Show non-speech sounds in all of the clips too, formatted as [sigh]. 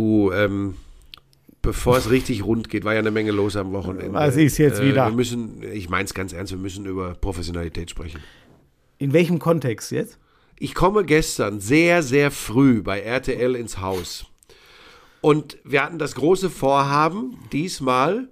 du, ähm, bevor es richtig rund geht, war ja eine Menge los am Wochenende. Was ist jetzt Äh, wieder? Wir müssen, ich meine es ganz ernst, wir müssen über Professionalität sprechen. In welchem Kontext jetzt? Ich komme gestern sehr, sehr früh bei RTL ins Haus. Und wir hatten das große Vorhaben, diesmal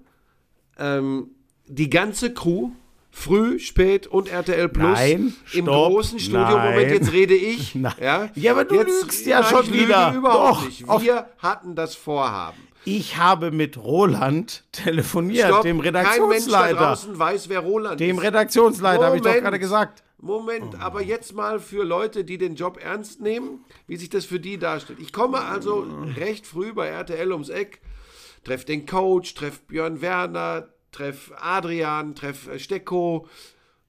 ähm, die ganze Crew, früh, spät und RTL Plus Nein, im stopp, großen Studio. nein. Moment, jetzt rede ich. [laughs] Nein. Ja, Ja, aber du lügst ja schon ich lüge wieder. überhaupt Doch, nicht. Wir hatten das Vorhaben. Ich habe mit Roland telefoniert, Stopp, dem Kein Mensch da Redaktionsleiter. draußen weiß, wer Roland Dem ist. Redaktionsleiter, habe ich doch gerade gesagt. Moment, aber jetzt mal für Leute, die den Job ernst nehmen, wie sich das für die darstellt. Ich komme also recht früh bei RTL ums Eck, treff den Coach, treff Björn Werner, treff Adrian, treff äh, Stecko,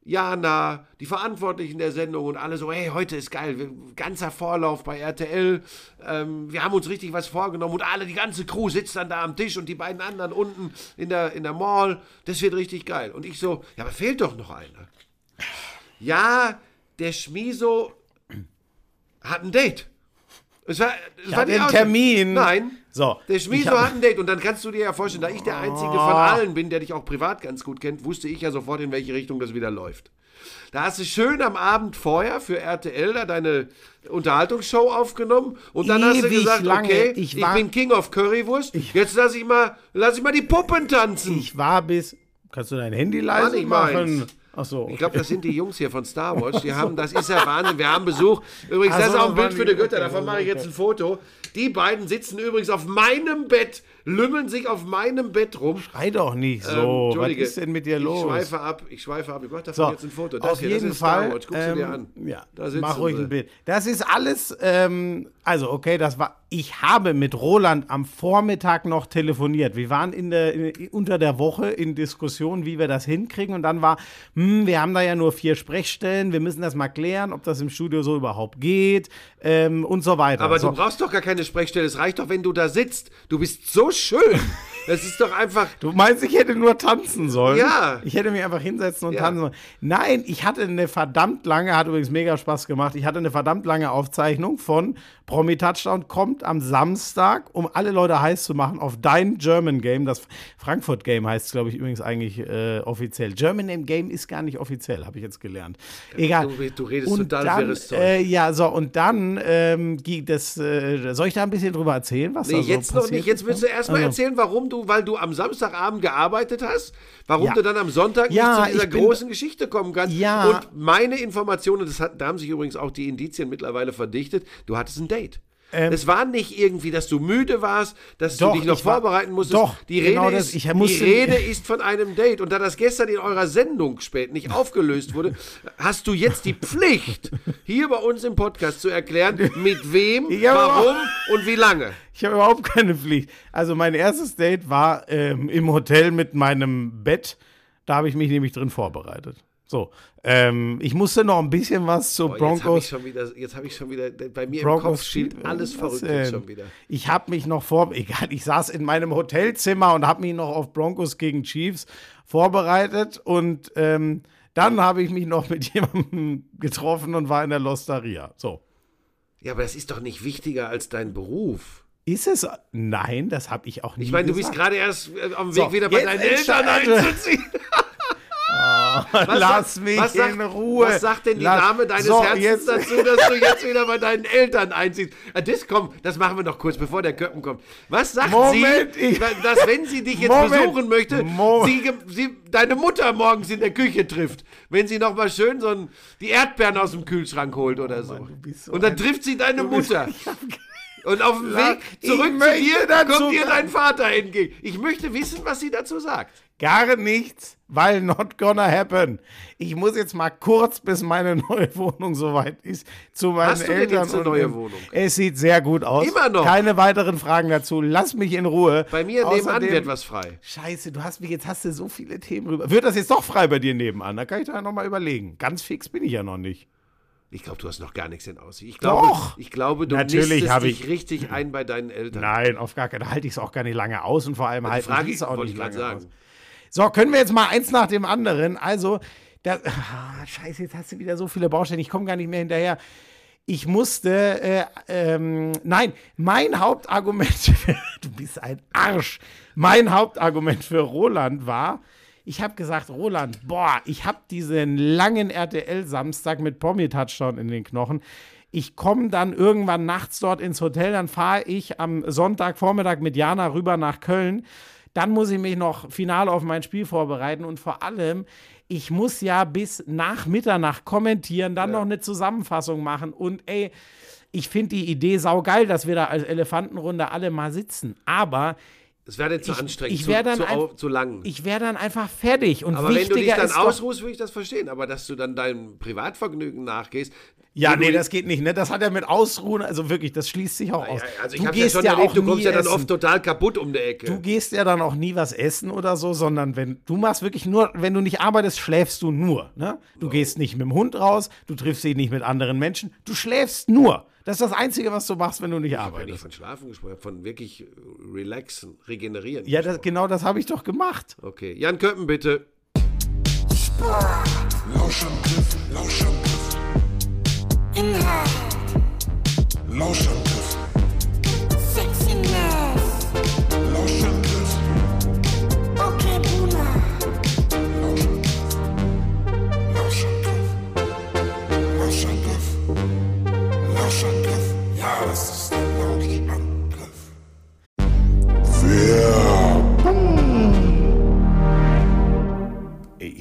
Jana, die Verantwortlichen der Sendung und alle so, hey, heute ist geil, ganzer Vorlauf bei RTL, ähm, wir haben uns richtig was vorgenommen und alle, die ganze Crew sitzt dann da am Tisch und die beiden anderen unten in der, in der Mall, das wird richtig geil. Und ich so, ja, aber fehlt doch noch einer. Ja, der Schmiso hat ein Date. Es war, es war hatte die einen Aussage. Termin. Nein. So, Der ich hab- hat ein Date. Und dann kannst du dir ja vorstellen, da ich der Einzige von allen bin, der dich auch privat ganz gut kennt, wusste ich ja sofort, in welche Richtung das wieder läuft. Da hast du schön am Abend vorher für RTL da deine Unterhaltungsshow aufgenommen und dann hast du Ewig gesagt, lange. okay, Ich ich, war- bin King of Currywurst, jetzt lass ich mal, lass ich mal die Puppen tanzen. Ich war bis. Kannst du dein Handy leise machen? meins. Ach so. Ich glaube, das sind die Jungs hier von Star Wars. Die haben, das ist ja Wahnsinn. Wir haben Besuch. Übrigens, Ach das ist auch ein das Bild für die- Götter. okay, Davon mache ich jetzt okay. ein Foto. Die beiden sitzen übrigens auf meinem Bett, lümmeln sich auf meinem Bett rum. Schrei doch nicht so. Ähm, Was ist denn mit dir los? Ich schweife ab, ich schweife ab. Ich mache davon So, jetzt ein Foto. auf hier, jeden das ist Star Fall. Wars. Guck sie dir ähm, an. Ja, mach ruhig ein Bild. Das ist alles, ähm, also okay, das war, ich habe mit Roland am Vormittag noch telefoniert. Wir waren in der, in, unter der Woche in Diskussion, wie wir das hinkriegen und dann war, hm, wir haben da ja nur vier Sprechstellen, wir müssen das mal klären, ob das im Studio so überhaupt geht ähm, und so weiter. Aber so. du brauchst doch gar keine Sprechstelle. Es reicht doch, wenn du da sitzt. Du bist so schön. [laughs] Das ist doch einfach. Du meinst, ich hätte nur tanzen sollen? Ja. Ich hätte mich einfach hinsetzen und Ja. tanzen sollen. Nein, ich hatte eine verdammt lange, hat übrigens mega Spaß gemacht, ich hatte eine verdammt lange Aufzeichnung von Promi Touchdown kommt am Samstag, um alle Leute heiß zu machen, auf dein German Game. Das Frankfurt Game heißt es, glaube ich, übrigens eigentlich äh, offiziell. German Game ist gar nicht offiziell, habe ich jetzt gelernt. Egal. Du- du redest und total dann, äh, Ja, so, und dann ähm, ging das, äh, soll ich da ein bisschen drüber erzählen, was Nee, da so jetzt noch passiert nicht. Jetzt willst du erst mal Also. erzählen, warum du, weil du am Samstagabend gearbeitet hast, warum Ja. du dann am Sonntag Ja, nicht zu dieser bin- großen Geschichte kommen kannst. Ja. Und meine Informationen, das hat, da haben sich übrigens auch die Indizien mittlerweile verdichtet, du hattest ein Date. Ähm, es war nicht irgendwie, dass du müde warst, dass Doch, du dich noch vorbereiten musstest. doch, die Rede, genau das. ist, Ich die Rede ist von einem Date. Und da das gestern in eurer Sendung spät nicht aufgelöst wurde, hast du jetzt die Pflicht, hier bei uns im Podcast zu erklären, mit wem, [laughs] warum und wie lange. Ich habe überhaupt keine Pflicht. Also mein erstes Date war ähm, im Hotel mit meinem Bett. Da habe ich mich nämlich drin vorbereitet. So, ähm, ich musste noch ein bisschen was zu Boah, Jetzt habe ich Broncos. schon wieder, jetzt habe ich schon wieder, bei mir im Broncos Kopf spielt Spiel- alles verrückt schon wieder. Ich habe mich noch vor, [laughs] egal, ich saß in meinem Hotelzimmer und habe mich noch auf Broncos gegen Chiefs vorbereitet und ähm, dann habe ich mich noch mit [laughs] jemandem getroffen und war in der Losteria. So. Ja, aber das ist doch nicht wichtiger als dein Beruf. Ist es? Nein, das habe ich auch nicht. Ich meine, du bist gerade erst äh, auf dem So, Weg wieder bei deinen Eltern entscheide- [laughs] [laughs] Lass sagt- mich was sagt, in Ruhe. Was sagt denn die Lass- Dame deines So, Herzens jetzt- dazu, dass du jetzt wieder bei deinen Eltern einziehst? Ah, Das kommt, das machen wir noch kurz, bevor der Köppen kommt. Was sagt Moment, sie, ich- dass wenn sie dich jetzt Moment, besuchen möchte, sie, sie deine Mutter morgens in der Küche trifft, wenn sie noch mal schön so ein, die Erdbeeren aus dem Kühlschrank holt oder so. Bist so Und dann trifft sie deine bist- Mutter. [laughs] Und auf dem Weg zurück Ich zu dir dazu- kommt dir dein Vater entgegen. Ich möchte wissen, was sie dazu sagt. Gar nichts, weil not gonna happen. Ich muss jetzt mal kurz, bis meine neue [laughs] Wohnung soweit ist, zu meinen Hast du denn Eltern. jetzt eine neue Wohnung? Es sieht sehr gut aus. Immer noch? Keine weiteren Fragen dazu. Lass mich in Ruhe. Bei mir nebenan Außerdem- wird was frei. Scheiße, du hast mich jetzt hast du so viele Themen rüber. Wird das jetzt doch frei bei dir nebenan? Da kann ich da noch mal überlegen. Ganz fix bin ich ja noch nicht. Ich glaube, du hast noch gar nichts in Aussicht. Ich glaube, Doch. Ich glaube, du Natürlich nistest hab dich ich- richtig ein bei deinen Eltern. Nein, auf gar keinen. Da halte ich es auch gar nicht lange aus und vor allem Die halt Frage es auch nicht ich lange aus. sagen. So, können wir jetzt mal eins nach dem anderen. Also, das, ah, scheiße, jetzt hast du wieder so viele Baustellen. Ich komme gar nicht mehr hinterher. ich musste, äh, ähm, nein, mein Hauptargument, [laughs] du bist ein Arsch, mein Hauptargument für Roland war, ich habe gesagt, Roland, boah, ich habe diesen langen RTL-Samstag mit Promi-Touchdown in den Knochen. Ich komme dann irgendwann nachts dort ins Hotel, dann fahre ich am Sonntagvormittag mit Jana rüber nach Köln. Dann muss ich mich noch final auf mein Spiel vorbereiten und vor allem, ich muss ja bis nach Mitternacht kommentieren, dann ja. noch eine Zusammenfassung machen und ey, ich finde die Idee saugeil, dass wir da als Elefantenrunde alle mal sitzen. Aber es wäre dann zu ich, anstrengend, ich zu, dann zu, ein, zu, lang. Ich wäre dann einfach fertig. Und aber wenn du dich dann ausruhst, würde ich das verstehen. Aber dass du dann deinem Privatvergnügen nachgehst. Ja, nee, das geht nicht. Ne? Das hat ja mit Ausruhen, also wirklich, das schließt sich auch aus. Ja, also ich habe ja schon ja erlebt, du kommst ja dann essen. oft total kaputt um die Ecke. Du gehst ja dann auch nie was essen oder so, sondern wenn du machst wirklich nur, wenn du nicht arbeitest, schläfst du nur. Ne? Du oh. gehst nicht mit dem Hund raus, du triffst dich nicht mit anderen Menschen, du schläfst nur. Das ist das Einzige, was du machst, wenn du nicht ich arbeitest. Ich habe von Schlafen gesprochen, von wirklich relaxen, regenerieren. Ja, das, genau das habe ich doch gemacht. Okay. Jan Köppen, bitte. Lauschangriff, Lauschangriff. Inhalt. Lauschangriff. Sexiness. Lauschangriff.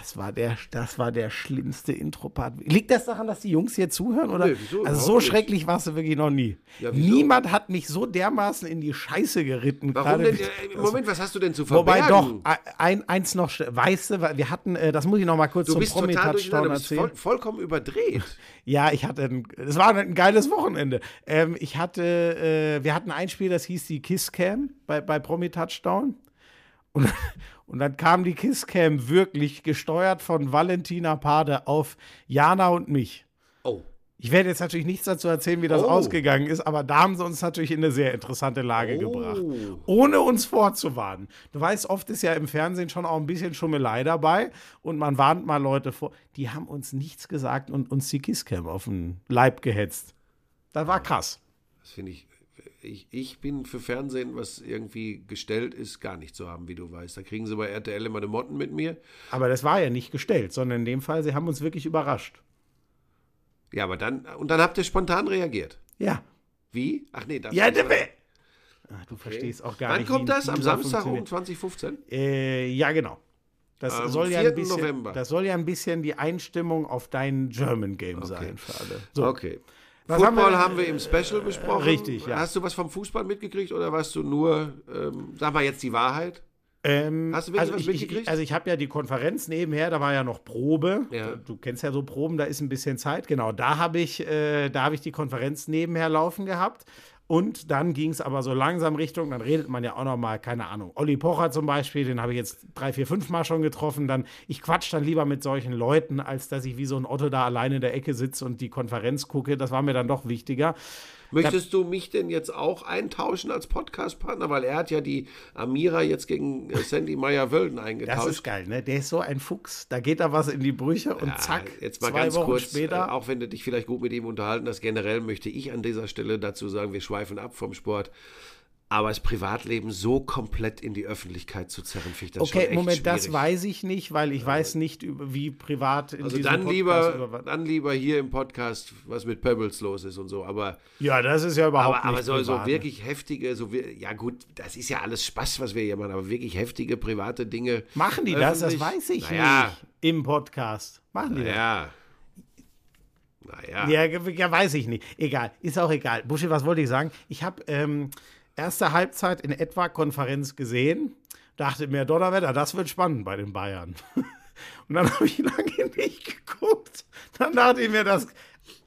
Das war der, das war der schlimmste Intro-Part. Liegt das daran, dass die Jungs hier zuhören? Oder? Nee, wieso? Also so schrecklich warst du wirklich noch nie. Ja, Niemand hat mich so dermaßen in die Scheiße geritten. Warum denn? Äh, Moment, was hast du denn zu verbergen? Wobei doch, ein, eins noch, weißt du, wir hatten, äh, das muss ich noch mal kurz du zum Promi-Touchdown erzählen. Voll, vollkommen überdreht. [laughs] ja, ich hatte, es war ein geiles Wochenende. Ähm, ich hatte, äh, wir hatten ein Spiel, das hieß die Kiss Cam bei, bei Promi-Touchdown. Und, und dann kam die Kisscam wirklich gesteuert von Valentina Pade auf Jana und mich. Oh. Ich werde jetzt natürlich nichts dazu erzählen, wie das Oh. ausgegangen ist, aber da haben sie uns natürlich in eine sehr interessante Lage Oh. gebracht. Ohne uns vorzuwarnen. Du weißt, oft ist ja im Fernsehen schon auch ein bisschen Schummelei dabei und man warnt mal Leute vor. Die haben uns nichts gesagt und uns die Kisscam auf den Leib gehetzt. Das war krass. Das finde ich, ich. Ich bin für Fernsehen, was irgendwie gestellt ist, gar nicht zu haben, wie du weißt. Da kriegen sie bei RTL immer eine Motten mit mir. Aber das war ja nicht gestellt, sondern in dem Fall, sie haben uns wirklich überrascht. Ja, aber dann, und dann habt ihr spontan reagiert. Ja. Wie? Ach nee, das Ja, der Ach, du verstehst auch gar Wann nicht. kommt wie ein das? Am Samstag um funktioniert. 2015? Äh, ja, genau. Das Am soll ja 4. ein bisschen, November. das soll ja ein bisschen die Einstimmung auf dein German Game sein für alle. So, Okay. Was Football haben haben wir- wir, im Special besprochen. richtig, ja. Hast du was vom Fußball mitgekriegt oder warst du nur, ähm, sag mal jetzt die Wahrheit? ähm, Hast du wirklich also was ich, ich, mitgekriegt? also ich habe ja die Konferenz nebenher, da war ja noch Probe. Ja. Du kennst ja so Proben, da ist ein bisschen Zeit. Genau, da habe ich, äh, da habe ich die Konferenz nebenher laufen gehabt. Und dann ging es aber so langsam Richtung, dann redet man ja auch noch mal, keine Ahnung, Olli Pocher zum Beispiel, den habe ich jetzt drei, vier, fünf Mal schon getroffen. Dann, ich quatsch dann lieber mit solchen Leuten, als dass ich wie so ein Otto da alleine in der Ecke sitze und die Konferenz gucke. Das war mir dann doch wichtiger. Möchtest du mich denn jetzt auch eintauschen als Podcast-Partner? Weil er hat ja die Amira jetzt gegen äh, Sandy Meyer-Wölden Das eingetauscht. ist geil, ne? Der ist so ein Fuchs. Da geht da was in die Brüche und Ja, zack, jetzt mal zwei ganz Wochen kurz, später. äh, auch wenn du dich vielleicht gut mit ihm unterhalten hast, generell möchte ich an dieser Stelle dazu sagen, wir schweifen ab vom Sport. Aber das Privatleben so komplett in die Öffentlichkeit zu zerren, finde ich das schon Okay, echt Moment, das schwierig. weiß ich nicht, weil ich weiß nicht, wie privat in Also diesem dann Podcast lieber, dann lieber hier im Podcast, was mit Pebbles los ist und so. Aber, Ja, das ist ja überhaupt aber, aber nicht so, so privat. wirklich heftige, so ja gut, das ist ja alles Spaß, was wir hier machen, aber wirklich heftige private Dinge. Machen die das? Das weiß ich naja, nicht. Im Podcast. Machen die Naja. Naja. das? Ja, ge- ja, weiß ich nicht. Egal, ist auch egal. Buschi, was wollte ich sagen? Ich habe ähm, erste Halbzeit in etwa Konferenz gesehen. Dachte mir, Donnerwetter, das wird spannend bei den Bayern. [laughs] Und dann habe ich lange nicht geguckt. Dann dachte ich mir, das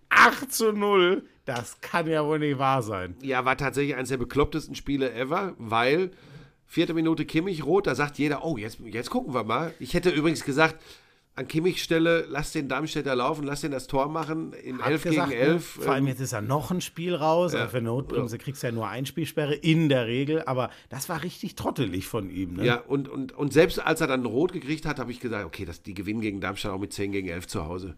8 zu 0, das kann ja wohl nicht wahr sein. Ja, war tatsächlich eines der beklopptesten Spiele ever, weil vierte Minute Kimmich rot, da sagt jeder, oh, jetzt, jetzt gucken wir mal. Ich hätte übrigens gesagt, an Kimmichs Stelle, lass den Darmstädter laufen, lass den das Tor machen in Hab 11 gesagt, gegen ne? 11. Vor allem jetzt ist ja noch ein Spiel raus. Ja. Für Notbremse kriegst du ja nur Einspielsperre in der Regel. Aber das war richtig trottelig von ihm. Ne? Ja, und, und, und selbst als er dann rot gekriegt hat, habe ich gesagt, okay, das, die gewinnen gegen Darmstadt auch mit 10 gegen 11 zu Hause.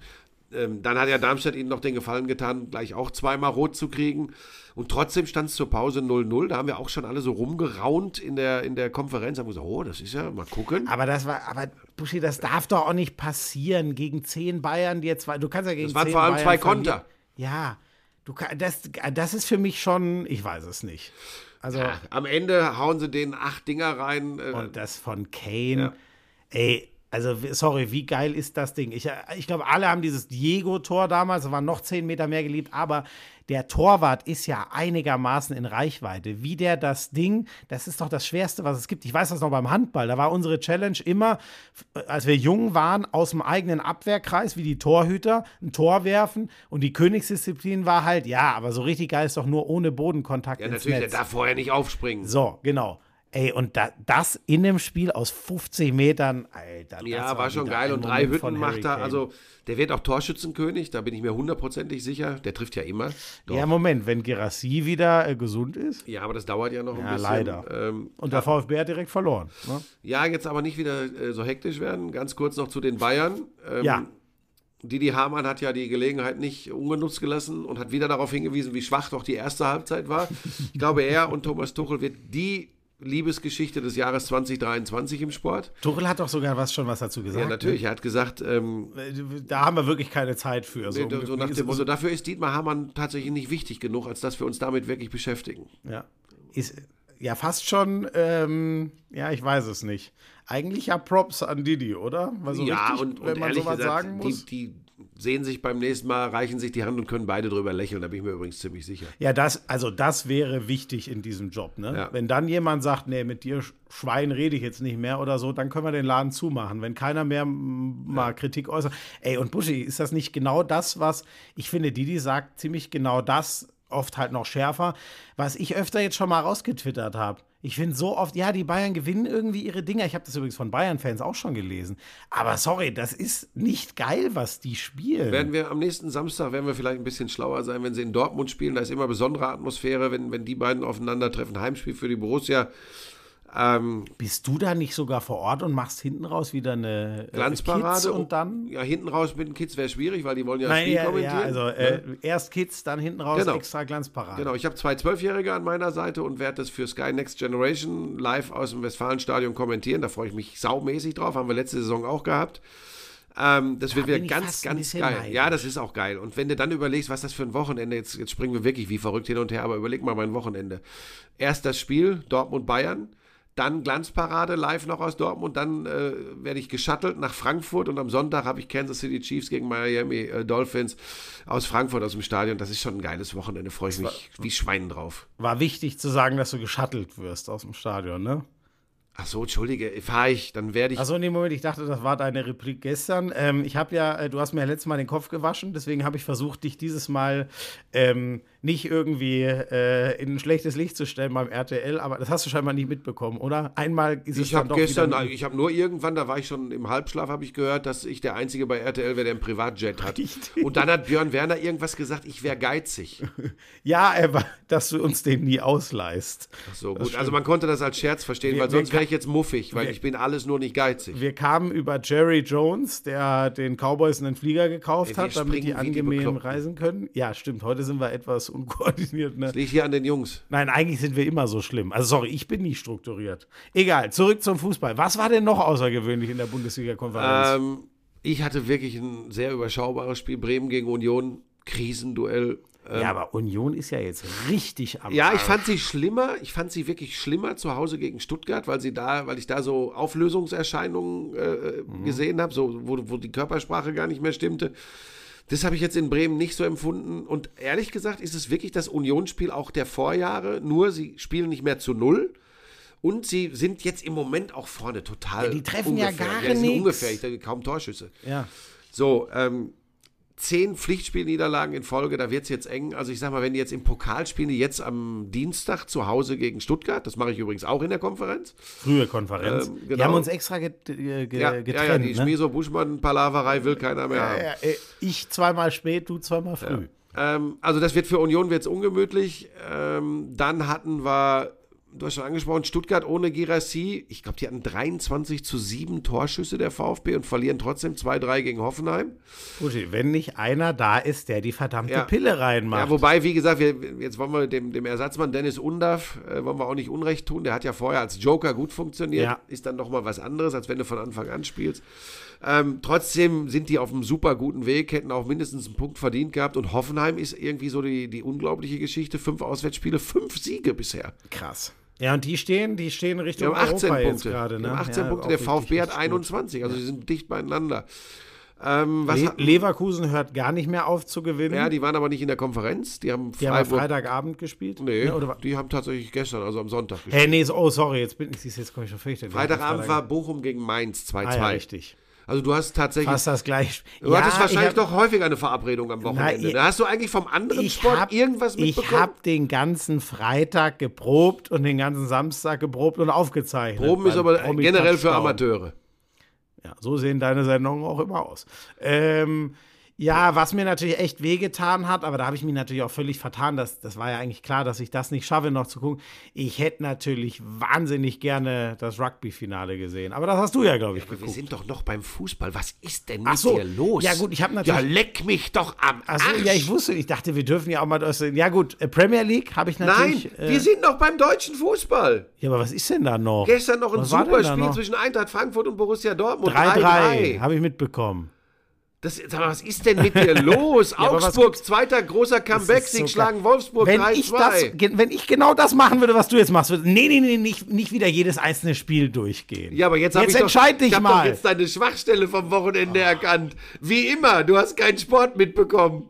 Ähm, dann hat ja Darmstadt ihnen noch den Gefallen getan, gleich auch zweimal rot zu kriegen. Und trotzdem stand es zur Pause 0-0. Da haben wir auch schon alle so rumgeraunt in der, in der Konferenz. Haben gesagt, oh, das ist ja, mal gucken. Aber das war, aber Buschi, das darf doch auch nicht passieren gegen zehn Bayern, die jetzt zwei. Du kannst ja gegen Das waren zehn vor allem Bayern zwei. Konter. Ja, du das, das ist für mich schon, ich weiß es nicht. Also Ja, am Ende hauen sie denen acht Dinger rein. Äh, und das von Kane, Ja. ey. Also, sorry, wie geil ist das Ding? Ich, äh, ich glaube, alle haben dieses Diego-Tor damals, waren noch zehn Meter mehr geliebt, aber der Torwart ist ja einigermaßen in Reichweite. Wie der das Ding, das ist doch das Schwerste, was es gibt. Ich weiß das noch beim Handball. Da war unsere Challenge immer, als wir jung waren, aus dem eigenen Abwehrkreis, wie die Torhüter, ein Tor werfen. Und die Königsdisziplin war halt, ja, aber so richtig geil ist doch nur ohne Bodenkontakt ja, natürlich, Netz. der darf vorher nicht aufspringen. So, genau. Ey, und da, das in einem Spiel aus 50 Metern, Alter. das Ja, war schon wieder geil. Und drei Moment Hütten macht er. Also, der wird auch Torschützenkönig, da bin ich mir hundertprozentig sicher. Der trifft ja immer. Doch. Ja, Moment, wenn Gerassi wieder äh, gesund ist Ja, aber das dauert ja noch ein Ja, bisschen. leider. Ähm, und der VfB hat direkt verloren. Ne? ja, jetzt aber nicht wieder äh, so hektisch werden. Ganz kurz noch zu den Bayern. Ähm, Ja. Didi Hamann hat ja die Gelegenheit nicht ungenutzt gelassen und hat wieder darauf hingewiesen, wie schwach doch die erste Halbzeit war. Ich glaube, er und Thomas Tuchel wird die Liebesgeschichte des Jahres 2023 im Sport. Tuchel hat doch sogar was schon was dazu gesagt. Ja, natürlich. Er hat gesagt, ähm, Ne? Da haben wir wirklich keine Zeit für. So, so, so nach dem Motto, dafür ist Dietmar Hamann tatsächlich nicht wichtig genug, als dass wir uns damit wirklich beschäftigen. ja. Ist ja fast schon, ähm, ja, ich weiß es nicht. Eigentlich ja Props an Didi, oder? So ja, richtig, und, und wenn man ehrlich sowas gesagt, sagen muss. Die, die sehen sich beim nächsten Mal, reichen sich die Hand und können beide drüber lächeln. Da bin ich mir übrigens ziemlich sicher. Ja, das, also das wäre wichtig in diesem Job, ne? Ja. Wenn dann jemand sagt, nee, mit dir Sch- Schwein rede ich jetzt nicht mehr oder so, dann können wir den Laden zumachen. Wenn keiner mehr mal Kritik äußert. Ey, und Buschi, ist das nicht genau das, was ich finde, Didi sagt ziemlich genau das, oft halt noch schärfer. Was ich öfter jetzt schon mal rausgetwittert habe. Ich finde so oft, ja, die Bayern gewinnen irgendwie ihre Dinger. Ich habe das übrigens von Bayern-Fans auch schon gelesen. Aber sorry, das ist nicht geil, was die spielen. Werden wir am nächsten Samstag, werden wir vielleicht ein bisschen schlauer sein, wenn sie in Dortmund spielen. Da ist immer besondere Atmosphäre, wenn, wenn die beiden aufeinandertreffen. Heimspiel für die Borussia. Ähm, Bist du da nicht sogar vor Ort und machst hinten raus wieder eine äh, Glanzparade Kids und dann? Ja, hinten raus mit den Kids wäre schwierig, weil die wollen ja das Nein, Spiel ja, kommentieren. ja, also ne? äh, erst Kids, dann hinten raus Genau. extra Glanzparade. Genau, ich habe zwei Zwölfjährige an meiner Seite und werde das für Sky Next Generation live aus dem Westfalenstadion kommentieren. Da freue ich mich saumäßig drauf. Haben wir letzte Saison auch gehabt. Ähm, das wird bin wieder ganz, ganz geil. neidisch. Ja, das ist auch geil. Und wenn du dann überlegst, was das für ein Wochenende, jetzt, jetzt springen wir wirklich wie verrückt hin und her, aber überleg mal mein Wochenende. Erst das Spiel Dortmund-Bayern, dann Glanzparade live noch aus Dortmund, dann äh, werde ich geschuttelt nach Frankfurt und am Sonntag habe ich Kansas City Chiefs gegen Miami äh, Dolphins aus Frankfurt aus dem Stadion. Das ist schon ein geiles Wochenende, freue ich mich wie Schwein drauf. War wichtig zu sagen, dass du geschattelt wirst aus dem Stadion, ne? Ach so, entschuldige, fahre ich, dann werde ich. Achso, in dem Moment, ich dachte, das war deine Replik gestern. Ähm, ich habe ja, äh, du hast mir ja letztes Mal den Kopf gewaschen, deswegen habe ich versucht, dich dieses Mal ähm, nicht irgendwie äh, in ein schlechtes Licht zu stellen beim RTL, aber das hast du scheinbar nicht mitbekommen, oder? Einmal ist es Ich dann habe doch gestern, wieder- ich habe nur irgendwann, da war ich schon im Halbschlaf, habe ich gehört, dass ich der Einzige bei RTL wäre, der einen Privatjet hat. Richtig. Und dann hat Björn Werner irgendwas gesagt, ich wäre geizig. [laughs] Ja, aber dass du uns den nie ausleihst. Ach so, gut. Also man konnte das als Scherz verstehen, Wir- weil sonst wäre ich jetzt muffig, weil wir- ich bin alles nur nicht geizig. Wir kamen über Jerry Jones, der den Cowboys einen Flieger gekauft wir hat, damit die die angenehm Bekloppten. reisen können. Ja, stimmt. Heute sind wir etwas unkoordiniert. Ne? Liegt hier an den Jungs. Nein, eigentlich sind wir immer so schlimm. Also sorry, ich bin nicht strukturiert. Egal, zurück zum Fußball. Was war denn noch außergewöhnlich in der Bundesliga-Konferenz? Ähm, ich hatte wirklich ein sehr überschaubares Spiel. Bremen gegen Union, Krisenduell. ja, aber Union ist ja jetzt richtig am Ja, ich fand sie schlimmer. Ich fand sie wirklich schlimmer zu Hause gegen Stuttgart, weil sie da, weil ich da so Auflösungserscheinungen äh, gesehen habe, so wo, wo die Körpersprache gar nicht mehr stimmte. Das habe ich jetzt in Bremen nicht so empfunden. Und ehrlich gesagt ist es wirklich das Unionsspiel auch der Vorjahre. Nur sie spielen nicht mehr zu null. Und sie sind jetzt im Moment auch vorne total. Ja, die treffen ja ungefährlich. gar ja, sind nix. ungefährlich, da- kaum Torschüsse. Ja. So, ähm, zehn Pflichtspielniederlagen in Folge, da wird es jetzt eng. Also ich sag mal, wenn die jetzt im Pokal spielen, die jetzt am Dienstag zu Hause gegen Stuttgart, das mache ich übrigens auch in der Konferenz. Frühe Konferenz. Ähm, Wir genau. haben uns extra get, ge, Ja, ja, getrennt. ja, die ne? Schmieso-Buschmann-Palaverei will keiner mehr haben. ja, ja, äh, ich zweimal spät, du zweimal früh. Ähm, also das wird für Union wird's ungemütlich. Ähm, dann hatten wir, du hast schon angesprochen, Stuttgart ohne Girassi. Ich glaube, die hatten 23 zu 7 Torschüsse der VfB und verlieren trotzdem 2-3 gegen Hoffenheim. Guti, wenn nicht einer da ist, der die verdammte Ja. Pille reinmacht. Ja, wobei, wie gesagt, wir, jetzt wollen wir dem, dem Ersatzmann Dennis Undaff, äh, wollen wir auch nicht Unrecht tun. Der hat ja vorher als Joker gut funktioniert. Ja. Ist dann nochmal was anderes, als wenn du von Anfang an spielst. Ähm, trotzdem sind die auf einem super guten Weg, hätten auch mindestens einen Punkt verdient gehabt. Und Hoffenheim ist irgendwie so die, die unglaubliche Geschichte. Fünf Auswärtsspiele, fünf Siege bisher. Krass. Ja, und die stehen, die stehen Wir Richtung haben 18 Europa Punkte. gerade. Ne? haben 18 Ja, Punkte. Der VfB hat richtig gut. 21. Also, sie sind dicht beieinander. Ähm, was Le Leverkusen hört gar nicht mehr auf zu gewinnen. ja, die waren aber nicht in der Konferenz. Die haben die haben. Freitagabend gespielt. nee, Ne, oder wa- die haben tatsächlich gestern, also am Sonntag gespielt. Hey, nee, so- oh, sorry, jetzt bin ich, jetzt komme ich schon fürchterlich. Freitagabend war Bochum gegen Mainz 2-2. ah, ja, richtig. Also du hast tatsächlich. Fast das gleiche. du hattest wahrscheinlich ich hab, doch häufiger eine Verabredung am Wochenende. ihr- da hast du eigentlich vom anderen ich Sport hab, irgendwas Ich mitbekommen? habe den ganzen Freitag geprobt und den ganzen Samstag geprobt und aufgezeichnet. Proben ist aber generell für. Amateure. Ja, so sehen deine Sendungen auch immer aus. Ähm, ja, was mir natürlich echt wehgetan hat, aber da habe ich mich natürlich auch völlig vertan. Das, das war ja eigentlich klar, dass ich das nicht schaffe, noch zu gucken. Ich hätte natürlich wahnsinnig gerne das Rugby-Finale gesehen. Aber das hast du ja, glaube ich, Aber wir geguckt. sind doch noch beim Fußball. Was ist denn mit so. dir los? Ja, gut, ich habe Ja, natürlich. leck mich doch am Achso, Arsch. ja, ich wusste, ich dachte, wir dürfen ja auch mal. Ja, gut, äh, Premier League habe ich Nein, natürlich. äh, wir sind noch beim deutschen Fußball. ja, aber was ist denn da noch? Gestern noch ein Was war denn super da Spiel noch? zwischen Eintracht Frankfurt und Borussia Dortmund. 3-3, habe ich mitbekommen. Das, was ist denn mit dir los? [laughs] was Augsburg, zweiter großer Das ist Comeback-Sieg, so schlagen. Wolfsburg wenn ich, das, 3-2. ge- wenn ich genau das machen würde, was du jetzt machst, würde, nee, nee, nee, nicht, nicht wieder jedes einzelne Spiel durchgehen. Ja, aber jetzt, Jetzt ich entscheid doch, dich ich mal. doch jetzt deine Schwachstelle vom Wochenende erkannt. Wie immer, du hast keinen Sport mitbekommen.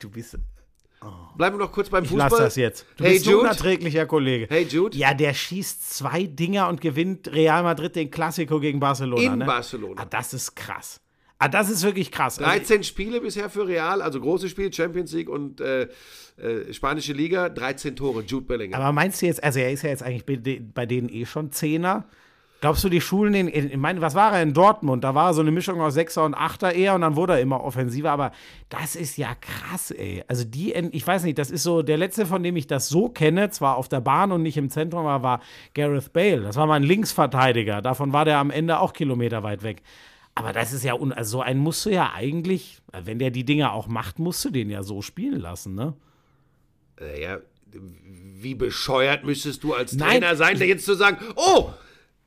Du bist. Bleiben wir noch kurz beim Ich Fußball. lass das jetzt. Du hey bist ein Jude. unerträglicher Kollege. Hey Jude. Ja, der schießt zwei Dinger und gewinnt Real Madrid den Classico gegen Barcelona. In ne? Barcelona. Ah, das ist krass. Ah, das ist wirklich krass. Also, 13 Spiele bisher für Real, also große Spiele, Champions League und äh, äh, Spanische Liga, 13 Tore, Jude Bellingham. aber meinst du jetzt, also er ist ja jetzt eigentlich bei, de- bei denen eh schon Zehner. Glaubst du, die Schulen in, ich meine, was war er in Dortmund? Da war er so eine Mischung aus Sechser und Achter eher und dann wurde er immer offensiver. Aber das ist ja krass, ey. Also die, ich weiß nicht, das ist so, der letzte, von dem ich das so kenne, zwar auf der Bahn und nicht im Zentrum, aber war Gareth Bale. Das war mein Linksverteidiger. Davon war der am Ende auch Kilometer weit weg. Aber das ist ja, un also so einen musst du ja eigentlich, wenn der die Dinger auch macht, musst du den ja so spielen lassen, ne? Naja, wie bescheuert müsstest du als Nein, Trainer sein, der jetzt zu sagen, oh,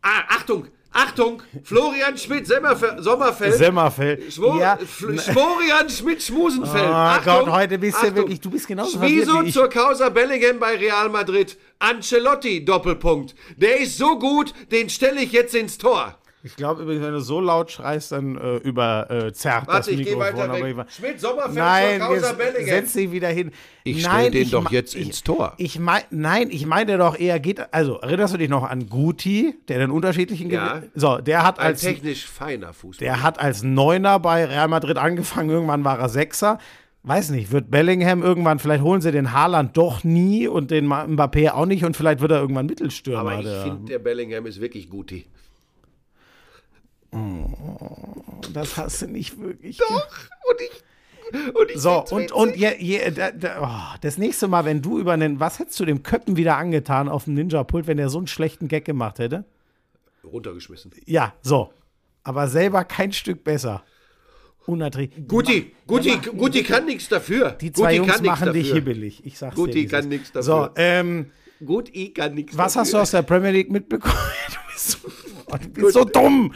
ah, Achtung, Achtung, Florian Schmidt, Sommerfeld, Semmerfeld. Schwo Ja. Fl- Florian Schmidt Schmusenfeld. Oh Achtung, Gott, heute bist du Achtung. wirklich, du bist genauso Wieso verwirrt wie ich. zur Causa Bellingham bei Real Madrid? Ancelotti, Doppelpunkt. Der ist so gut, den stelle ich jetzt ins Tor. Ich glaube übrigens, wenn du so laut schreist, dann äh, überzerrt das Warte, ich gehe Mikrofon. weiter weg. ich- Schmidt, Sommerfeld Nein, jetzt setz dich wieder hin. Ich stell Nein, den doch ma- jetzt ich, ins Tor. Ich mein, nein, ich meine doch eher geht, also erinnerst du dich noch an Guti, der den unterschiedlichen Ja. So, der hat Ein als technisch feiner Fußball. der hat als Neuner bei Real Madrid angefangen, irgendwann war er Sechser. Weiß nicht, wird Bellingham irgendwann, vielleicht holen sie den Haaland doch nie und den Mbappé auch nicht und vielleicht wird er irgendwann Mittelstürmer. Aber ich finde, der Bellingham ist wirklich guti. Das hast du nicht wirklich. Doch, und ich. Und So, und, und je, je, da, da, oh, das nächste Mal, wenn du über einen, was hättest du dem Köppen wieder angetan auf dem Ninja-Pult, wenn der so einen schlechten Gag gemacht hätte? runtergeschmissen. Ja, so. Aber selber kein Stück besser. Unerträglich. Guti, Guti, Guti kann nichts dafür. Die zwei Guti Jungs machen dich dafür. hibbelig. Ich sag's Guti dir. es kann nichts So, dafür. ähm, Guti kann nichts was dafür. hast du aus der Premier League mitbekommen? [laughs] Du bist so, du bist so dumm.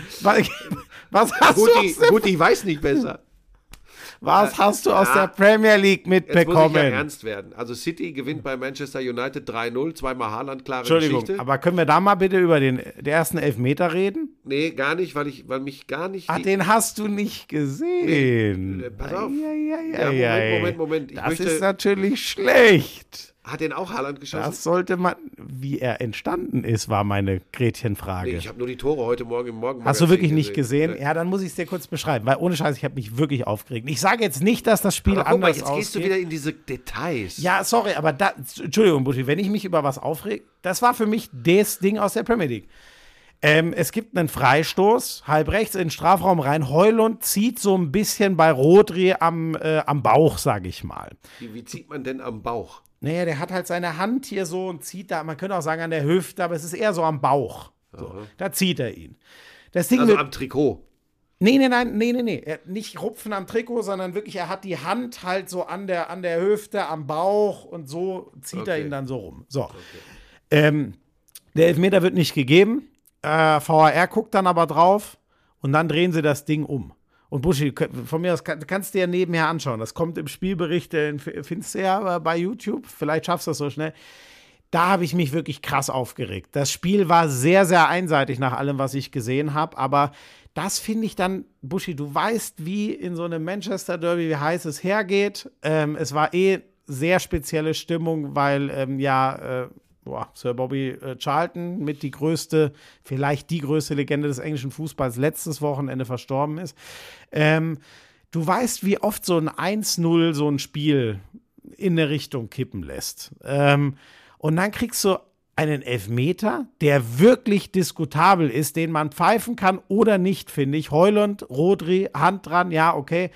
Was, hast du Guti, aus der, Guti weiß nicht besser. was hast du aus Ja. der Premier League Jetzt muss ich ja mitbekommen? ernst werden. Also City gewinnt bei Manchester United 3-0, zweimal Haaland, klare Entschuldigung, Geschichte. aber können wir da mal bitte über den, den ersten Elfmeter reden? nee, gar nicht, weil ich, weil mich gar nicht. Ah, den hast du nicht gesehen. Nee, äh, pass auf. Ja, Ja, Moment, Moment, Moment. Ich das möchte- ist natürlich schlecht. Hat den auch Haaland geschossen? Das sollte man, wie er entstanden ist, war meine Gretchenfrage. nee, ich habe nur die Tore heute Morgen im Morgen. Hast du wirklich nicht gesehen? Ja, dann muss ich es dir kurz beschreiben, weil ohne Scheiß, ich habe mich wirklich aufgeregt. Ich sage jetzt nicht, dass das Spiel Aber guck mal, anders jetzt ausgeht. gehst du wieder in diese Details. Ja, sorry, aber da, Entschuldigung, Butti, wenn ich mich über was aufreg, das war für mich das Ding aus der Premier League. Ähm, es gibt einen Freistoß, halb rechts in den Strafraum rein. Heulund zieht so ein bisschen bei Rodri am, äh, am Bauch, sage ich mal. Wie, wie zieht man denn am Bauch? Naja, der hat halt seine Hand hier so und zieht da, man könnte auch sagen an der Hüfte, aber es ist eher so am Bauch. So, da zieht er ihn. Das Ding Also mit, am Trikot. Nee, nee, nein, nee, nee, nee. Er, nicht rupfen am Trikot, sondern wirklich, er hat die Hand halt so an der, an der Hüfte, am Bauch und so zieht er Okay. ihn dann so rum. So. Ähm, der Elfmeter wird nicht gegeben. Äh, VAR guckt dann aber drauf und dann drehen sie das Ding um. Und Buschi, von mir aus kann, kannst du dir nebenher anschauen. Das kommt im Spielbericht, den f- findest du ja äh, bei YouTube. Vielleicht schaffst du das so schnell. Da habe ich mich wirklich krass aufgeregt. Das Spiel war sehr, sehr einseitig nach allem, was ich gesehen habe. Aber das finde ich dann, Buschi, du weißt, wie in so einem Manchester Derby, wie heiß es hergeht. Ähm, es war eh sehr spezielle Stimmung, weil ähm, ja, äh, boah, Sir Bobby äh, Charlton mit die größte, vielleicht die größte Legende des englischen Fußballs letztes Wochenende verstorben ist. Ähm, du weißt, wie oft so ein 1-0 so ein Spiel in eine Richtung kippen lässt. Ähm, und dann kriegst du einen Elfmeter, der wirklich diskutabel ist, den man pfeifen kann oder nicht, finde ich. Heulund, Rodri, Hand dran, ja, okay.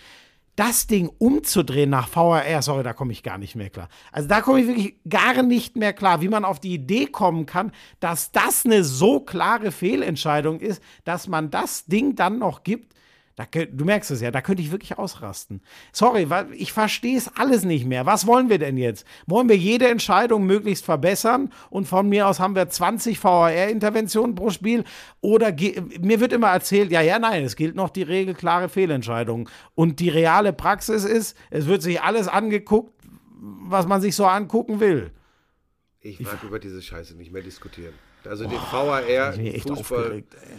Das Ding umzudrehen nach VAR, sorry, da komme ich gar nicht mehr klar. Also da komme ich wirklich gar nicht mehr klar, wie man auf die Idee kommen kann, dass das eine so klare Fehlentscheidung ist, dass man das Ding dann noch gibt. Da, du merkst es ja, da könnte ich wirklich ausrasten. Sorry, ich verstehe es alles nicht mehr. Was wollen wir denn jetzt? Wollen wir jede Entscheidung möglichst verbessern und von mir aus haben wir 20 VAR-Interventionen pro Spiel? Oder mir wird immer erzählt, ja, ja, nein, es gilt noch die Regel klare Fehlentscheidung. Und die reale Praxis ist, es wird sich alles angeguckt, was man sich so angucken will. Ich mag über diese Scheiße nicht mehr diskutieren. Also den VAR, Ich Fußball, aufgeregt, ey.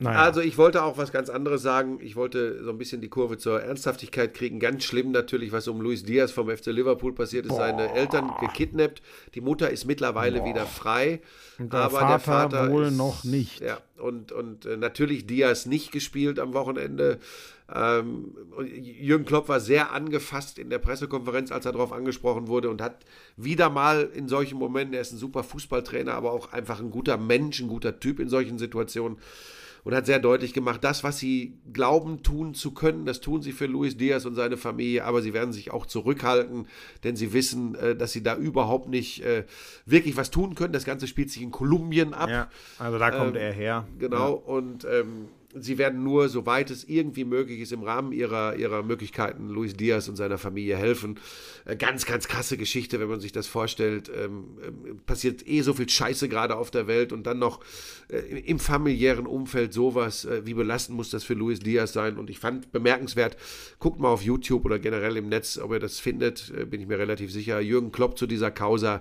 Naja. Also ich wollte auch was ganz anderes sagen. Ich wollte so ein bisschen die Kurve zur Ernsthaftigkeit kriegen. Ganz schlimm natürlich, was um Luis Diaz vom FC Liverpool passiert ist. Seine Eltern gekidnappt. Die Mutter ist mittlerweile wieder frei. der aber der Vater Vater wohl ist, noch nicht. Ja, und, und äh, natürlich Diaz nicht gespielt am Wochenende. Ähm, Jürgen Klopp war sehr angefasst in der Pressekonferenz, als er darauf angesprochen wurde und hat wieder mal in solchen Momenten, er ist ein super Fußballtrainer, aber auch einfach ein guter Mensch, ein guter Typ in solchen Situationen und hat sehr deutlich gemacht, das, was sie glauben tun zu können, das tun sie für Luis Diaz und seine Familie, aber sie werden sich auch zurückhalten, denn sie wissen, äh, dass sie da überhaupt nicht äh, wirklich was tun können. Das Ganze spielt sich in Kolumbien ab. Ja, also da kommt Ähm, er her. Genau, und ähm, sie werden nur, soweit es irgendwie möglich ist, im Rahmen ihrer, ihrer Möglichkeiten Luis Diaz und seiner Familie helfen. Äh, ganz, ganz krasse Geschichte, wenn man sich das vorstellt. Ähm, ähm, passiert eh so viel Scheiße gerade auf der Welt und dann noch äh, im familiären Umfeld sowas. Äh, wie belastend muss das für Luis Diaz sein? Und ich fand bemerkenswert, guckt mal auf YouTube oder generell im Netz, ob ihr das findet, bin ich mir relativ sicher. Jürgen Klopp zu dieser Causa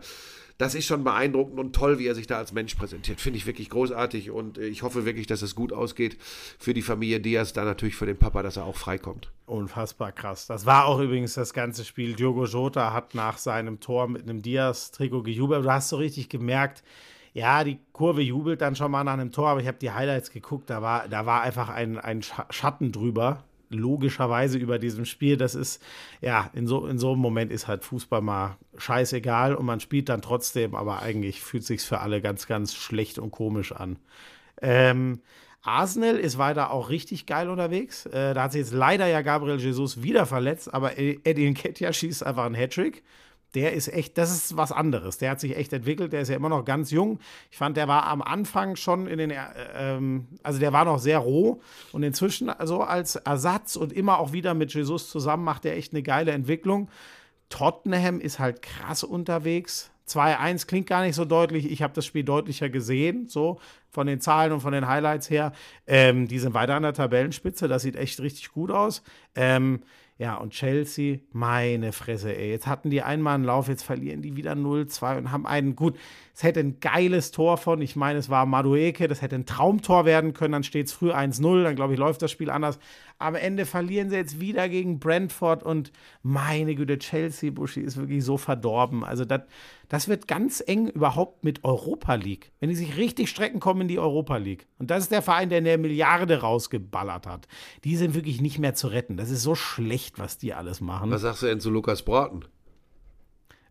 das ist schon beeindruckend und toll, wie er sich da als Mensch präsentiert. Finde ich wirklich großartig und äh, ich hoffe wirklich, dass es gut ausgeht für die Familie Diaz, da natürlich für den Papa, dass er auch freikommt. Unfassbar krass. Das war auch übrigens das ganze Spiel. Diogo Jota hat nach seinem Tor mit einem Diaz-Trikot gejubelt. Du hast so richtig gemerkt, ja, die Kurve jubelt dann schon mal nach einem Tor, aber ich habe die Highlights geguckt, da war, da war einfach ein, ein Scha- Schatten drüber. Logischerweise über diesem Spiel. Das ist, ja, in so, in so einem Moment ist halt Fußball mal scheißegal und man spielt dann trotzdem, aber eigentlich fühlt sich für alle ganz, ganz schlecht und komisch an. Ähm, Arsenal ist weiter auch richtig geil unterwegs. Äh, da hat sich jetzt leider ja Gabriel Jesus wieder verletzt, aber Eddie Nketiah schießt einfach einen Hattrick. Der ist echt, das ist was anderes. Der hat sich echt entwickelt. Der ist ja immer noch ganz jung. Ich fand, der war am Anfang schon in den, äh, ähm, also der war noch sehr roh und inzwischen also als Ersatz und immer auch wieder mit Jesus zusammen macht er echt eine geile Entwicklung. Tottenham ist halt krass unterwegs. 2-1 klingt gar nicht so deutlich. Ich habe das Spiel deutlicher gesehen, so von den Zahlen und von den Highlights her. Ähm, die sind weiter an der Tabellenspitze. Das sieht echt richtig gut aus. Ähm, ja, und Chelsea, meine Fresse, ey. Jetzt hatten die einmal einen Lauf, jetzt verlieren die wieder 0-2 und haben einen, gut, es hätte ein geiles Tor von, ich meine, es war Madueke, das hätte ein Traumtor werden können, dann steht es früh 1-0, dann glaube ich, läuft das Spiel anders. Am Ende verlieren sie jetzt wieder gegen Brentford und meine Güte, Chelsea, Buschi ist wirklich so verdorben. Also das, das wird ganz eng überhaupt mit Europa League. Wenn die sich richtig strecken, kommen in die Europa League. Und das ist der Verein, der eine Milliarde rausgeballert hat. Die sind wirklich nicht mehr zu retten. Das ist so schlecht, was die alles machen. Was sagst du denn zu Lukas Broughton?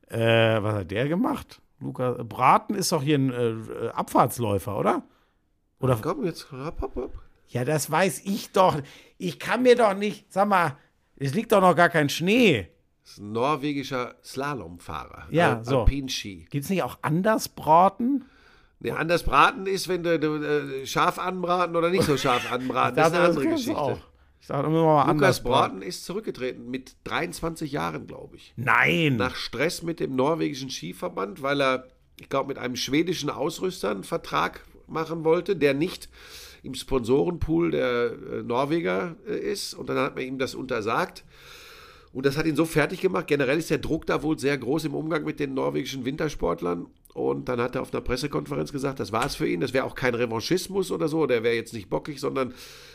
Äh, was hat der gemacht? Luca Braten ist doch hier ein äh, Abfahrtsläufer, oder? Oder Komm jetzt, hopp, hopp, hopp. ja, das weiß ich doch. Ich kann mir doch nicht, sag mal, es liegt doch noch gar kein Schnee. Das ist ein norwegischer Slalomfahrer. Ja, Al so. Alpinski. Gibt es nicht auch anders Braten? Nee, anders braten ist, wenn du, du äh, scharf anbraten oder nicht so scharf [laughs] anbraten. Das ist eine andere Geschichte. auch. Ich immer mal anders Lukas Broughton ist zurückgetreten mit 23 Jahren, glaube ich. Nein. Nach Stress mit dem norwegischen Skiverband, weil er, ich glaube, mit einem schwedischen Ausrüster einen Vertrag machen wollte, der nicht im Sponsorenpool der äh, Norweger äh, ist. Und dann hat man ihm das untersagt. Und das hat ihn so fertig gemacht. Generell ist der Druck da wohl sehr groß im Umgang mit den norwegischen Wintersportlern. Und dann hat er auf einer Pressekonferenz gesagt, das war es für ihn. Das wäre auch kein Revanchismus oder so. Der wäre jetzt nicht bockig, sondern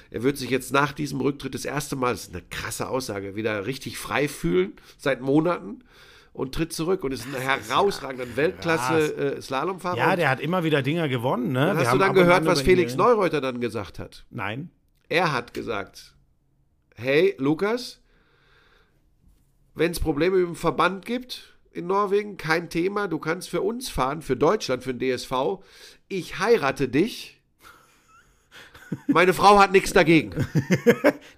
er wird sich jetzt nach diesem Rücktritt das erste Mal, das ist eine krasse Aussage, wieder richtig frei fühlen, seit Monaten. Und tritt zurück und ist ein herausragender Weltklasse-Slalomfahrer. Ja, der hat immer wieder Dinger gewonnen. Ne? Hast du dann gehört, was Felix. Neureuter dann gesagt hat? Nein. Er hat gesagt, hey Lukas, wenn es Probleme mit dem Verband gibt in Norwegen, kein Thema, du kannst für uns fahren, für Deutschland, für den DSV. Ich heirate dich. Meine Frau hat nichts dagegen. [laughs]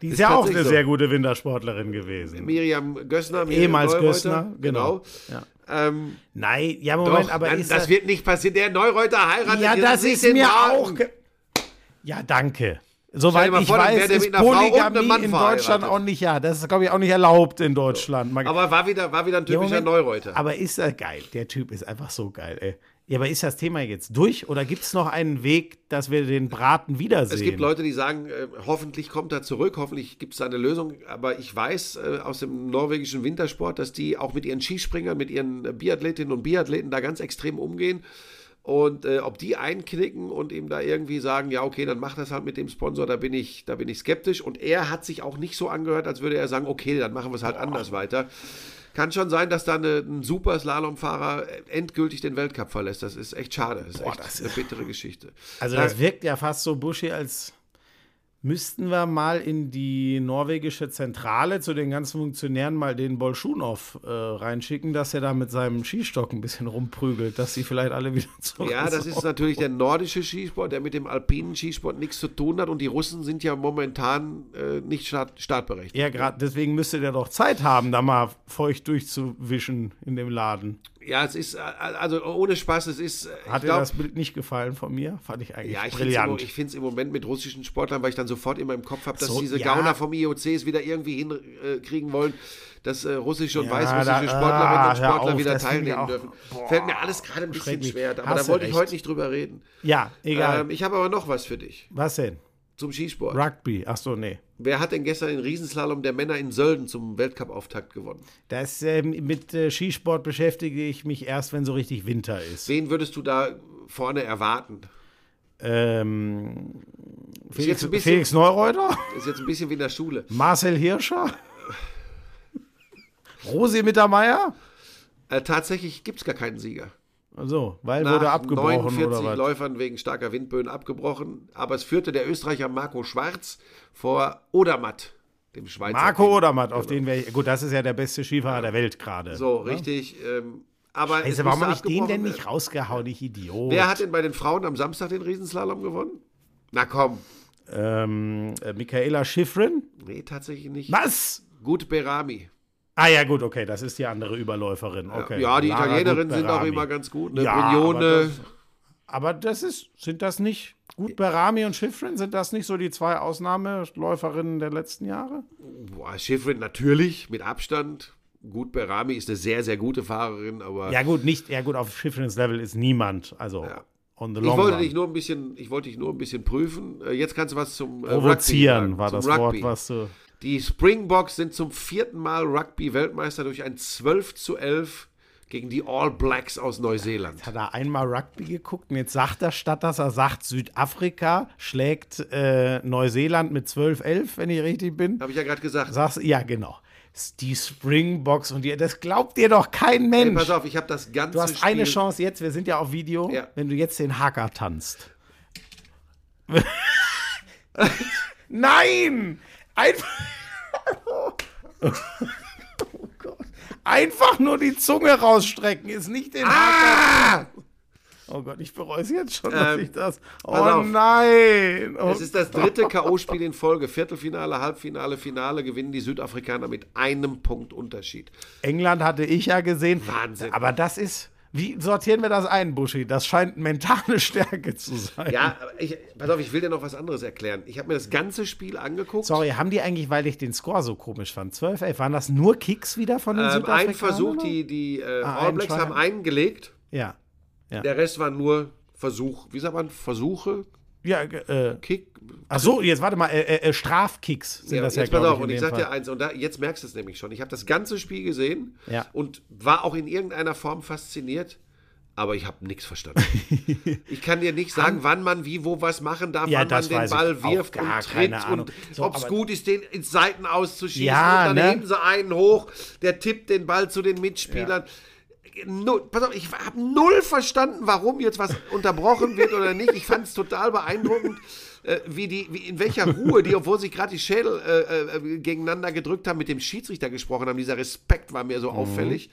Die ist, Ist ja auch eine so. sehr gute Wintersportlerin gewesen. Miriam Gössner, Miriam Ehemals Gössner, genau. Ja. Ähm, Nein, ja, doch, Moment, aber nein, ist das wird nicht passieren. Der Neureuter heiratet Ja, das ist mir Wagen. auch. Ja, danke. Soweit ich vor, weiß, ist Polygamie Mann in. Deutschland auch nicht, ja, das ist, glaube ich, auch nicht erlaubt in Deutschland. Man, Aber war wieder, war wieder ein typischer Moment, Neureuter. Aber ist er geil? Der Typ ist einfach so geil, ey. Ja, aber ist das Thema jetzt durch oder gibt es noch einen Weg, dass wir den Braten wiedersehen? Es gibt Leute, die sagen, äh, hoffentlich kommt er zurück, hoffentlich gibt es da eine Lösung. Aber ich weiß äh, aus dem norwegischen Wintersport, dass die auch mit ihren Skispringern, mit ihren Biathletinnen und Biathleten da ganz extrem umgehen. Und äh, ob die einknicken und ihm da irgendwie sagen, ja, okay, dann mach das halt mit dem Sponsor, da bin ich, da bin ich skeptisch. Und er hat sich auch nicht so angehört, als würde er sagen, okay, dann machen wir es halt anders weiter. Kann schon sein, dass da eine, ein super Slalomfahrer endgültig den Weltcup verlässt. Das ist echt schade. Das ist echt das eine bittere Geschichte. Also Da- das wirkt ja fast so bushy, als müssten wir mal in die norwegische Zentrale zu den ganzen Funktionären mal den Bolschunow äh, reinschicken, dass er da mit seinem Skistock ein bisschen rumprügelt, dass sie vielleicht alle wieder [laughs] zurück Ja, das ist natürlich der nordische Skisport, der mit dem alpinen Skisport nichts zu tun hat. Und die Russen sind ja momentan äh, nicht start startberechtigt. Ja, gerade deswegen müsste der doch Zeit haben, da mal feucht durchzuwischen in dem Laden. Ja, es ist, äh, also ohne Spaß, es ist. äh, Hat ich dir glaub, das Bild nicht gefallen von mir? Fand ich eigentlich Ja, ich brillant. finde es im Moment mit russischen Sportlern, weil ich dann sofort immer im Kopf habe, dass So, diese ja. Gauner vom IOC es wieder irgendwie hinkriegen wollen, dass äh, russische und Ja, weißrussische Sportlerinnen ah, und hör Sportler auf, wieder ich teilnehmen auch- dürfen. boah, Fällt mir alles gerade ein bisschen schwer, aber da wollte ich heute nicht drüber reden. ja, egal. Ähm, ich habe aber noch was für dich Was denn? Zum Skisport. Rugby. Ach so, nee. Wer hat denn gestern den Riesenslalom der Männer in Sölden zum Weltcup-Auftakt gewonnen? Das, ähm, mit äh, Skisport beschäftige ich mich erst, wenn so richtig Winter ist. Wen würdest du da vorne erwarten? Ähm, Felix, bisschen- Felix Neureuter? Ist jetzt ein bisschen wie in der Schule. Marcel Hirscher? Rosi Mittermeier? Äh, tatsächlich gibt es gar keinen Sieger. Also, weil Nach wurde abgebrochen 49 oder was? Läufern wegen starker Windböen abgebrochen. Aber es führte der Österreicher Marco Schwarz vor Odermatt, dem Schweizer. Marco Team. Odermatt, auf den wäre. Gut, das ist ja der beste Skifahrer der Welt gerade. So, richtig. Ähm, aber Also, warum habe ich den denn nicht rausgehauen, ich Idiot? Wer hat denn bei den Frauen am Samstag den Riesenslalom gewonnen? Na komm. ähm, äh, Michaela Schifrin? Nee, tatsächlich nicht. Was? Gut Berami. Ah ja, gut, okay, das ist die andere Überläuferin. Okay. Ja, die Lara Italienerinnen sind auch immer ganz gut. Ne? Ja, Brignone. aber das, aber das ist, sind das nicht, gut, Berami und Schifrin, sind das nicht so die zwei Ausnahmeläuferinnen der letzten Jahre? Boah, Schifrin natürlich, mit Abstand. Gut, Berami ist eine sehr, sehr gute Fahrerin, aber Ja gut, nicht, ja gut, auf Schifrins Level ist niemand, also Ja. on the ich wollte run. dich nur ein bisschen, ich wollte dich nur ein bisschen prüfen. Äh, Jetzt kannst du was zum äh, Rugby Provozieren sagen, war zum das Rugby. Wort, was du... Die Springboks sind zum vierten Mal Rugby-Weltmeister durch ein 12 zu 11 gegen die All Blacks aus Neuseeland. Hat er einmal Rugby geguckt und jetzt sagt er, statt dass er sagt, Südafrika schlägt äh, Neuseeland mit 12-11, wenn ich richtig bin. Habe ich ja gerade gesagt. Sagst ja, genau. Die Springboks und die, das glaubt dir doch kein Mensch. pass auf, ich habe das ganze Du hast Spiel, eine Chance jetzt, wir sind ja auf Video, Ja. wenn du jetzt den Hacker tanzt. [laughs] Nein! Einfach. Oh Gott. Einfach nur die Zunge rausstrecken, ist nicht den Hacker. Oh Gott, ich bereue es jetzt schon, dass Ähm, ich das. Oh nein! Oh Es ist das dritte K.O.-Spiel in Folge. Viertelfinale, Halbfinale, Finale gewinnen die Südafrikaner mit einem Punkt Unterschied. England hatte ich ja gesehen. Wahnsinn. Aber das ist. Wie sortieren wir das ein, Buschi? Das scheint mentale Stärke zu sein. Ja, aber ich, pass auf, ich will dir noch was anderes erklären. Ich habe mir das ganze Spiel angeguckt. Sorry, haben die eigentlich, weil ich den Score so komisch fand, 12, 11, waren das nur Kicks wieder von den Ähm, Südafrikanern? ein Versuch, die, die äh, Ah, All Blacks haben einen gelegt. Ja. Der Rest war nur Versuch. Wie sagt man? Versuche? Ja, äh, Kick? ach so, jetzt warte mal, äh, äh, Strafkicks sind Ja, das ja, jetzt pass glaube auf, ich, und ich sag dir eins, und da, jetzt merkst du es nämlich schon. Ich habe das ganze Spiel gesehen Ja. und war auch in irgendeiner Form fasziniert, aber ich habe nichts verstanden. [laughs] ich kann dir nicht sagen, wann man wie, wo was machen darf, Ja, wann man den Ball wirft und tritt und So, ob es gut ist, den ins Seiten auszuschießen. Ja, und dann ne? heben sie einen hoch, der tippt den Ball zu den Mitspielern. Null, pass auf, ich habe null verstanden, warum jetzt was unterbrochen wird oder nicht. Ich fand es total beeindruckend, äh, wie die, wie in welcher Ruhe die, obwohl sich gerade die Schädel äh, äh, gegeneinander gedrückt haben, mit dem Schiedsrichter gesprochen haben. Dieser Respekt war mir Mhm. so auffällig.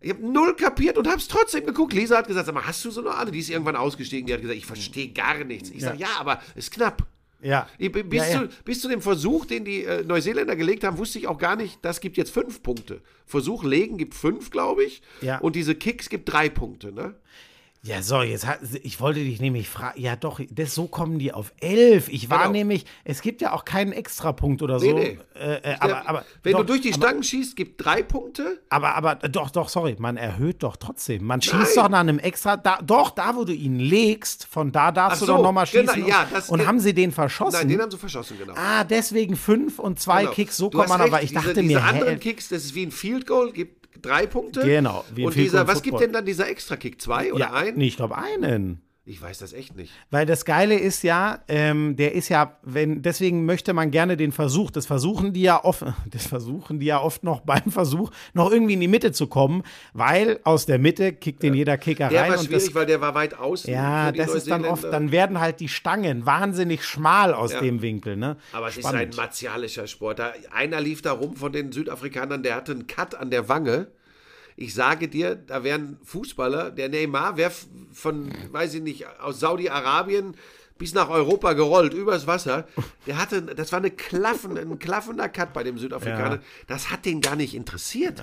Ich habe null kapiert und habe es trotzdem geguckt. Lisa hat gesagt, sag mal, hast du so noch alle? Die ist irgendwann ausgestiegen. Die hat gesagt, ich verstehe gar nichts. Ich sage, ja, aber ist knapp. Ja. Ich- Bis, ja, ja. Zu, bis zu dem Versuch, den die äh, Neuseeländer gelegt haben, wusste ich auch gar nicht, das gibt jetzt fünf Punkte. Versuch legen gibt fünf, glaube ich. Ja. Und diese Kicks gibt drei Punkte. Ne? Ja, so, jetzt hat, ich wollte dich nämlich fragen, ja doch, das, so kommen die auf elf. Ich war Genau. nämlich, es gibt ja auch keinen Extrapunkt oder so. Nee, nee. Äh, äh, aber, aber, Wenn doch, du durch die aber, Stangen schießt, gibt drei Punkte. Aber, aber, doch, doch, sorry, man erhöht doch trotzdem. Man schießt Nein. doch nach einem extra, da, doch, da, wo du ihn legst, von da darfst Ach du so, doch nochmal genau, schießen. ja, und- das- und haben sie den verschossen? Nein, den haben sie verschossen, genau. ah, deswegen fünf und zwei Genau. Kicks, so kommt man, aber ich dachte diese, mir, diese anderen hä, Kicks, das ist wie ein Field Goal, gibt drei Punkte. Genau, Und dieser, was gibt denn dann dieser Extra-Kick? Zwei oder ja, ein? Nee, ich glaube einen. Ich weiß das echt nicht. Weil das Geile ist ja, ähm, der ist ja, wenn, deswegen möchte man gerne den Versuch, das versuchen die ja oft, [laughs] das versuchen die ja oft noch beim Versuch, noch irgendwie in die Mitte zu kommen, weil aus der Mitte kickt den jeder Kicker Der rein war und schwierig, das, weil der war weit außen. ja, das ist dann oft, dann werden halt die Stangen wahnsinnig schmal aus Ja. dem Winkel, ne? Aber es Spannend. ist ein martialischer Sport. Da, einer lief da rum von den Südafrikanern, der hatte einen Cut an der Wange. Ich sage dir, da wären Fußballer, der Neymar wäre von, weiß ich nicht, aus Saudi-Arabien bis nach Europa gerollt, übers Wasser. Der hatte, das war eine Klaffen, ein klaffender Cut bei dem Südafrikaner. Ja. Das hat den gar nicht interessiert.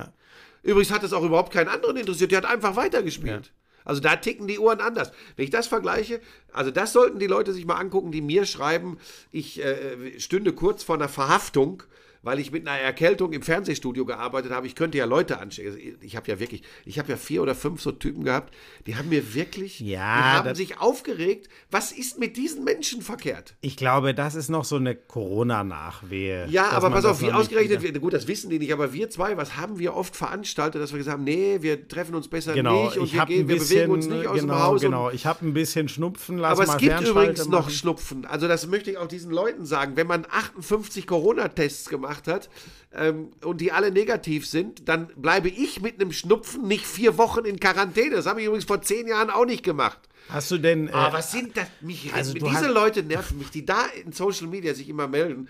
Übrigens hat es auch überhaupt keinen anderen interessiert. Der hat einfach weitergespielt. Also da ticken die Uhren anders. Wenn ich das vergleiche, also das sollten die Leute sich mal angucken, die mir schreiben, ich äh, stünde kurz vor einer Verhaftung, weil ich mit einer Erkältung im Fernsehstudio gearbeitet habe. Ich könnte ja Leute anstecken. Ich habe ja wirklich, ich habe ja vier oder fünf so Typen gehabt, die haben mir wirklich, Ja, die haben sich aufgeregt. Was ist mit diesen Menschen verkehrt? Ich glaube, das ist noch so eine Corona-Nachwehe. Ja, aber pass auf, wie noch ausgerechnet, wieder- gut, das wissen die nicht, aber wir zwei, was haben wir oft veranstaltet, dass wir gesagt haben, nee, wir treffen uns besser Genau, nicht und ich wir, gehen, ein wir bisschen, bewegen uns nicht aus genau, dem Haus. genau. Ich habe ein bisschen Schnupfen, lass aber es gibt übrigens noch machen. Schnupfen. Also das möchte ich auch diesen Leuten sagen. Wenn man 58 Corona-Tests gemacht hat ähm, und die alle negativ sind, dann bleibe ich mit einem Schnupfen nicht vier Wochen in Quarantäne. Das habe ich übrigens vor zehn Jahren auch nicht gemacht. Hast du denn. Äh, Aber was sind das? Mich, also diese hast- Leute nerven mich, die da in Social Media sich immer melden.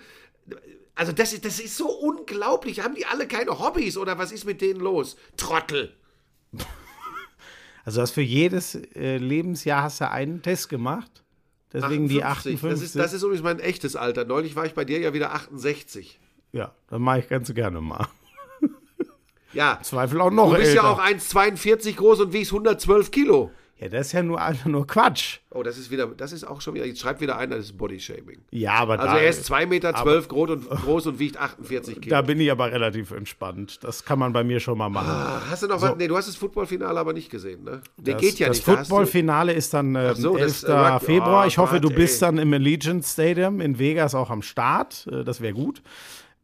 Also das ist, das ist so unglaublich. Haben die alle keine Hobbys oder was ist mit denen los? Trottel. [laughs] Also du hast für jedes äh, Lebensjahr hast du einen Test gemacht. Deswegen die 58. Das ist, das ist übrigens mein echtes Alter. Neulich war ich bei dir ja wieder 68. ja, das mache ich ganz gerne mal. [laughs] Ja, Zweifel auch noch du bist älter. ja auch 1,42 groß und wiegst 112 Kilo. Ja, das ist ja nur einfach nur Quatsch. Oh, das ist wieder, das ist auch schon wieder, jetzt schreibt wieder einer, das ist Bodyshaming. Ja, aber Also da, er ist 2,12 Meter groß und, [laughs] groß und wiegt 48 Kilo. da bin ich aber relativ entspannt. Das kann man bei mir schon mal machen. Hast du noch was? Nee, du hast das Footballfinale aber nicht gesehen, ne? Der Das, geht ja das nicht. da hast du- Footballfinale ist dann äh, so, 11. das, äh, Februar. Oh ich hoffe, du Gott, bist ey. dann im Allegiant Stadium in Vegas auch am Start. Äh, das wäre gut.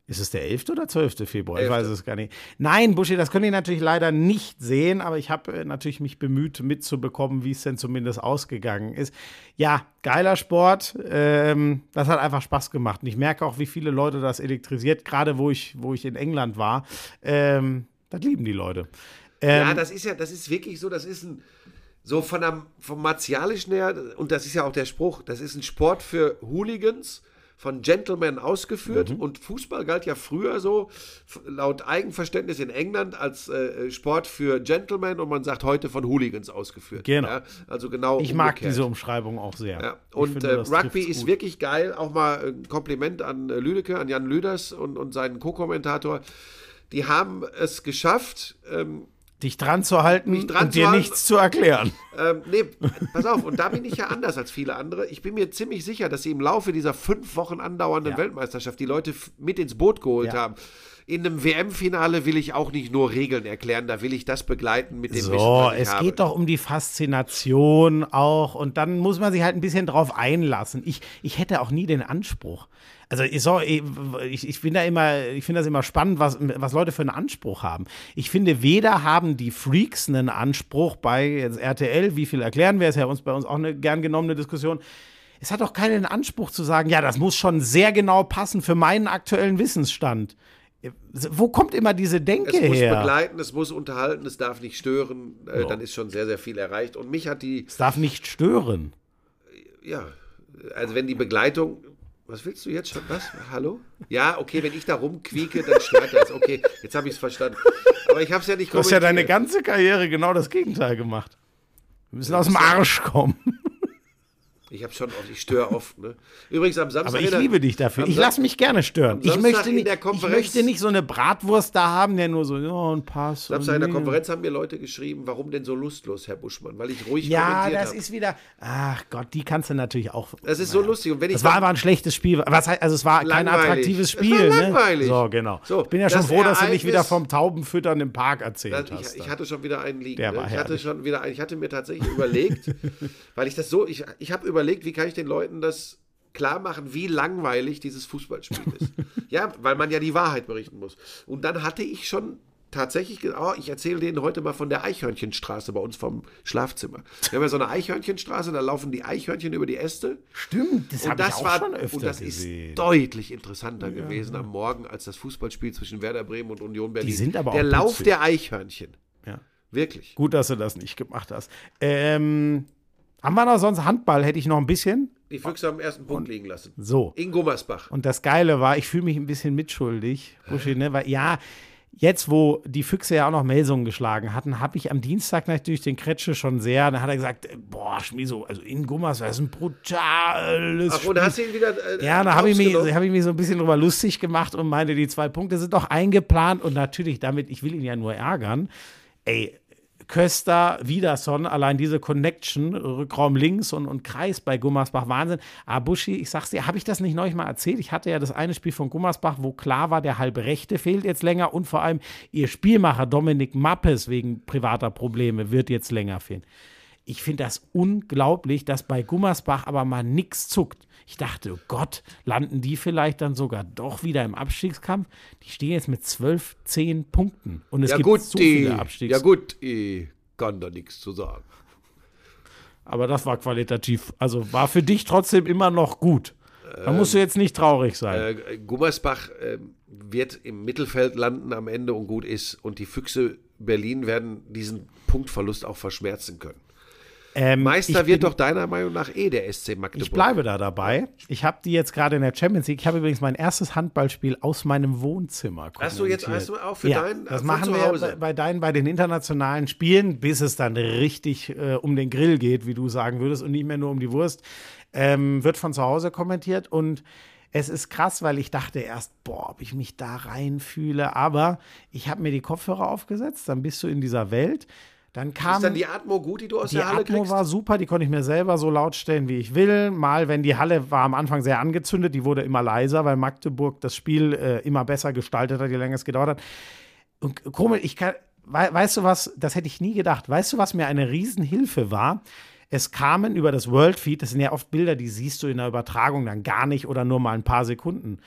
Ist es der 11. oder 12. Februar? Ich 11.. weiß es gar nicht. Nein, Buschi, das könnt ihr natürlich leider nicht sehen, aber ich habe äh, natürlich mich bemüht, mitzubekommen, wie es denn zumindest ausgegangen ist. Ja, geiler Sport. Ähm, das hat einfach Spaß gemacht. Und ich merke auch, wie viele Leute das elektrisiert, gerade wo ich, wo ich in England war. Ähm, das lieben die Leute. Ähm, Ja, das ist ja, das ist wirklich so, das ist ein, so von der, vom Martialischen her, und das ist ja auch der Spruch, das ist ein Sport für Hooligans, von Gentlemen ausgeführt. Mhm. Und Fußball galt ja früher so, laut Eigenverständnis in England, als äh, Sport für Gentlemen und man sagt heute von Hooligans ausgeführt. Genau. Ja, also genau. ich mag umgekehrt. diese Umschreibung auch sehr. Ja. Und finde, äh, Rugby ist gut. wirklich geil. Auch mal ein Kompliment an äh, Lüdecke, an Jan Lüders und, und seinen Co-Kommentator. Die haben es geschafft, ähm, dich dran zu halten dran und zu dir halten. nichts zu erklären. ähm, nee, pass auf, und da bin ich ja anders als viele andere. Ich bin mir ziemlich sicher, dass sie im Laufe dieser fünf Wochen andauernden Ja. Weltmeisterschaft die Leute mit ins Boot geholt Ja. haben. In einem WM-Finale will ich auch nicht nur Regeln erklären, da will ich das begleiten mit dem Wissen, So, ich es habe. geht doch um die Faszination auch und dann muss man sich halt ein bisschen drauf einlassen. Ich, ich hätte auch nie den Anspruch. Also ich, so, ich, ich bin da immer, ich finde das immer spannend, was, was Leute für einen Anspruch haben. Ich finde, weder haben die Freaks einen Anspruch bei jetzt RTL, wie viel erklären wir, ist ja uns bei uns auch eine gern genommene Diskussion. Es hat auch keinen Anspruch zu sagen, ja, das muss schon sehr genau passen für meinen aktuellen Wissensstand. Wo kommt immer diese Denke Es muss her? begleiten, es muss unterhalten, es darf nicht stören, äh, dann ist schon sehr, sehr viel erreicht. Und mich hat die, Es darf nicht stören. ja, also wenn die Begleitung, was willst du jetzt schon? Was? Hallo? Ja, okay, wenn ich da rumquieke, dann stört das. Okay, jetzt habe ich es verstanden. Aber ich habe es ja nicht Du hast ja deine ganze Karriere genau das Gegenteil gemacht. Wir müssen aus dem Arsch kommen. Ich habe schon oft, ich störe oft. Ne? Übrigens am Samstag. Aber ich der- liebe dich dafür. Ich lasse mich gerne stören. Ich möchte, nicht, ich möchte nicht so eine Bratwurst da haben, der nur so, ja, ein Pass. Samstag in der. Konferenz haben mir Leute geschrieben, warum denn so lustlos, Herr Buschmann? Weil ich ruhig Ja, das habe. ist wieder. Ach Gott, die kannst du natürlich auch. Das ist so lustig. Und wenn ich Es war aber ein schlechtes Spiel. Was heißt, also es war kein Langweilig. attraktives Es war Spiel. langweilig. Ne? So, genau. So, ich bin ja schon das froh, dass du nicht Ereignis- wieder vom Taubenfüttern im Park erzählt Das, hast. ich, ich hatte schon wieder einen liegen. Der ne? war ich hatte schon wieder ich hatte mir tatsächlich überlegt, [laughs] weil ich das so, ich, ich habe überlegt, wie kann ich den Leuten das klar machen, wie langweilig dieses Fußballspiel ist. [laughs] ja, weil man ja die Wahrheit berichten muss. Und dann hatte ich schon tatsächlich, oh, ich erzähle denen heute mal von der Eichhörnchenstraße bei uns vom Schlafzimmer. Wir haben ja so eine Eichhörnchenstraße, da laufen die Eichhörnchen über die Äste. Stimmt, das habe ich auch war schon öfter und das gesehen. ist deutlich interessanter gewesen am Morgen als das Fußballspiel zwischen Werder Bremen und Union Berlin. sind aber der auch Lauf putzig. der Eichhörnchen. Ja. Wirklich. Gut, dass du das nicht gemacht hast. Ähm, haben wir noch sonst Handball? Hätte ich noch ein bisschen. Die Füchse haben den ersten Punkt liegen lassen. So. In Gummersbach. Und das Geile war, ich fühle mich ein bisschen mitschuldig, Buschi, ne? Weil ja, jetzt, wo die Füchse ja auch noch Melsungen geschlagen hatten, habe ich am Dienstag natürlich den Kretsche schon sehr, da hat er gesagt, äh, boah, Schmiso, also in Gummers, das ist ein brutales Ach, und hast du ihn wieder. Äh, Ja, da habe ich, mich- hab ich mich so ein bisschen drüber lustig gemacht und meinte, die zwei Punkte sind doch eingeplant und natürlich damit, ich will ihn ja nur ärgern. Ey, Köster, Wiederson, allein diese Connection, Rückraum links und, und Kreis bei Gummersbach, Wahnsinn. Aber Buschi, ich sag's dir, habe ich das nicht neulich mal erzählt? Ich hatte ja das eine Spiel von Gummersbach, wo klar war, der halbe Rechte fehlt jetzt länger und vor allem ihr Spielmacher Dominik Mappes wegen privater Probleme wird jetzt länger fehlen. Ich finde das unglaublich, dass bei Gummersbach aber mal nichts zuckt. Ich dachte, oh Gott, landen die vielleicht dann sogar doch wieder im Abstiegskampf? Die stehen jetzt mit 12, 10 Punkten. Und es Ja, gibt gut, so die, viele Abstiegs. ja, gut, ich kann da nichts zu sagen. Aber das war qualitativ, also war für dich trotzdem immer noch gut. Da musst du jetzt nicht traurig sein. Äh, Gummersbach äh, wird im Mittelfeld landen am Ende und gut ist. Und die Füchse Berlin werden diesen Punktverlust auch verschmerzen können. Ähm, Meister wird bin- doch deiner Meinung nach eh der SC Magdeburg. Ich bleibe da dabei. Ich habe die jetzt gerade in der Champions League. Ich habe übrigens mein erstes Handballspiel aus meinem Wohnzimmer Hast du jetzt hast du auch für ja, deinen das von machen wir bei, bei deinen, bei den internationalen Spielen, bis es dann richtig äh, um den Grill geht, wie du sagen würdest, und nicht mehr nur um die Wurst. Ähm, wird von zu Hause kommentiert und es ist krass, weil ich dachte erst, boah, ob ich mich da reinfühle, aber ich habe mir die Kopfhörer aufgesetzt, dann bist du in dieser Welt. Dann kam Ist dann die Atmo gut, die du aus die der Halle Atmo kriegst? war super, die konnte ich mir selber so laut stellen, wie ich will. Mal, wenn die Halle war am Anfang sehr angezündet, die wurde immer leiser, weil Magdeburg das Spiel äh, immer besser gestaltet hat, je länger es gedauert hat. Und komisch, ich kann, wei- weißt du was, das hätte ich nie gedacht. Weißt du, was mir eine Riesenhilfe war? Es kamen über das World Feed, das sind ja oft Bilder, die siehst du in der Übertragung dann gar nicht oder nur mal ein paar Sekunden.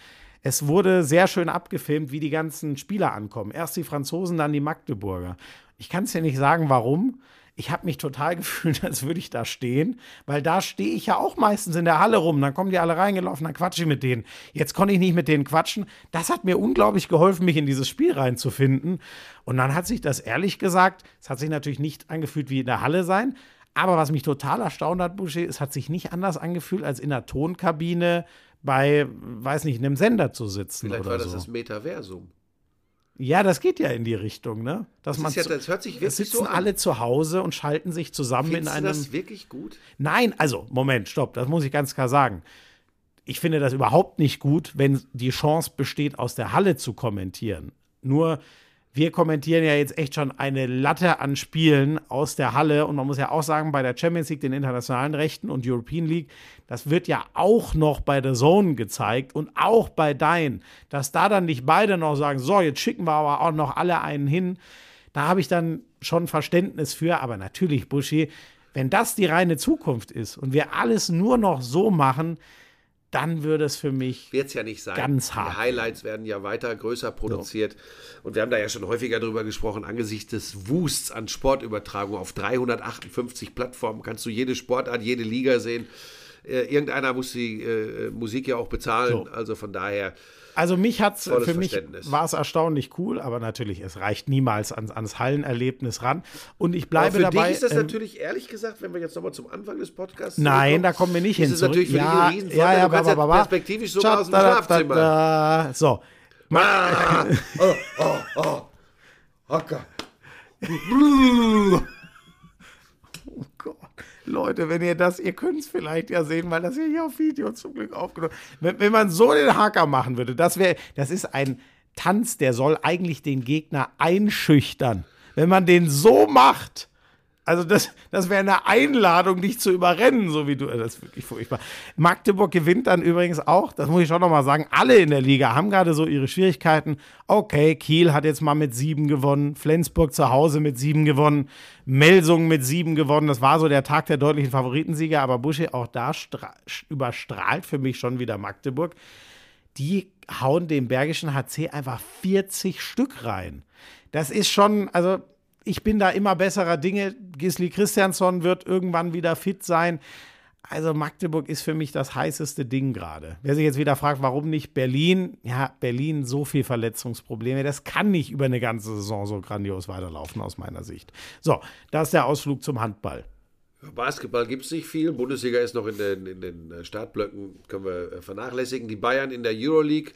Es wurde sehr schön abgefilmt, wie die ganzen Spieler ankommen. Erst die Franzosen, dann die Magdeburger. Ich kann es dir nicht sagen, warum. Ich habe mich total [laughs] gefühlt, als würde ich da stehen, weil da stehe ich ja auch meistens in der Halle rum. Dann kommen die alle reingelaufen, dann quatsche ich mit denen. Jetzt konnte ich nicht mit denen quatschen. Das hat mir unglaublich geholfen, mich in dieses Spiel reinzufinden. Und dann hat sich das ehrlich gesagt, es hat sich natürlich nicht angefühlt wie in der Halle sein. Aber was mich total erstaunt hat, Boucher, es hat sich nicht anders angefühlt, als in der Tonkabine bei, weiß nicht, einem Sender zu sitzen Vielleicht oder war das so. das Metaversum. Ja, das geht ja in die Richtung, ne? Dass Das, man ist ja, das hört sich wirklich sitzen so an. alle zu Hause und schalten sich zusammen Findest in einem. das wirklich gut? Nein, also, Moment, stopp, das muss ich ganz klar sagen. Ich finde das überhaupt nicht gut, wenn die Chance besteht, aus der Halle zu kommentieren. Nur, wir kommentieren ja jetzt echt schon eine Latte an Spielen aus der Halle. Und man muss ja auch sagen, bei der Champions League, den internationalen Rechten und European League, das wird ja auch noch bei der Zone gezeigt und auch bei Dein. Dass da dann nicht beide noch sagen, so, jetzt schicken wir aber auch noch alle einen hin. Da habe ich dann schon Verständnis für. Aber natürlich, Buschi, wenn das die reine Zukunft ist und wir alles nur noch so machen, dann würde es für mich Wird es ja nicht sein. Ganz hart. Die Highlights werden ja weiter größer produziert. Und wir haben da ja schon häufiger drüber gesprochen. Angesichts des Wusts an Sportübertragung auf 358 Plattformen kannst du jede Sportart, jede Liga sehen. Äh, irgendeiner muss die äh, Musik ja auch bezahlen. So. Also von daher. Also mich hat's Volles für mich war es erstaunlich cool, aber natürlich es reicht niemals ans, ans Hallenerlebnis ran und ich bleibe für dabei. dich ist das ähm, natürlich, ehrlich gesagt, wenn wir jetzt nochmal zum Anfang des Podcasts Nein, zurückkommen, da kommen wir nicht ist hin. es natürlich für ja, dich ein ja, ja, du kannst ja perspektivisch sogar aus dem da, Schlafzimmer. da. So, Ah, oh, oh, oh. Hocker. [laughs] Leute, wenn ihr das, ihr könnt es vielleicht ja sehen, weil das hier auf Video zum Glück aufgenommen wenn, wenn man so den Hacker machen würde, das wäre, das ist ein Tanz, der soll eigentlich den Gegner einschüchtern. Wenn man den so macht, also das, das wäre eine Einladung, dich zu überrennen, so wie du. äh, Das ist wirklich furchtbar. Magdeburg gewinnt dann übrigens auch, das muss ich schon nochmal sagen, alle in der Liga haben gerade so ihre Schwierigkeiten. Okay, Kiel hat jetzt mal mit sieben gewonnen, Flensburg zu Hause mit sieben gewonnen, Melsungen mit sieben gewonnen. Das war so der Tag der deutlichen Favoritensieger, aber Busche, auch da stra- überstrahlt für mich schon wieder Magdeburg die hauen dem Bergischen HC einfach 40 Stück rein. das ist schon, also ich bin da immer besserer Dinge. Gisli Christiansson wird irgendwann wieder fit sein. Also Magdeburg ist für mich das heißeste Ding gerade. Wer sich jetzt wieder fragt, warum nicht Berlin? Ja, Berlin so viel Verletzungsprobleme. Das kann nicht über eine ganze Saison so grandios weiterlaufen aus meiner Sicht. So, das ist der Ausflug zum Handball. Basketball gibt es nicht viel. Bundesliga ist noch in den, in den Startblöcken, können wir äh, vernachlässigen. Die Bayern in der Euroleague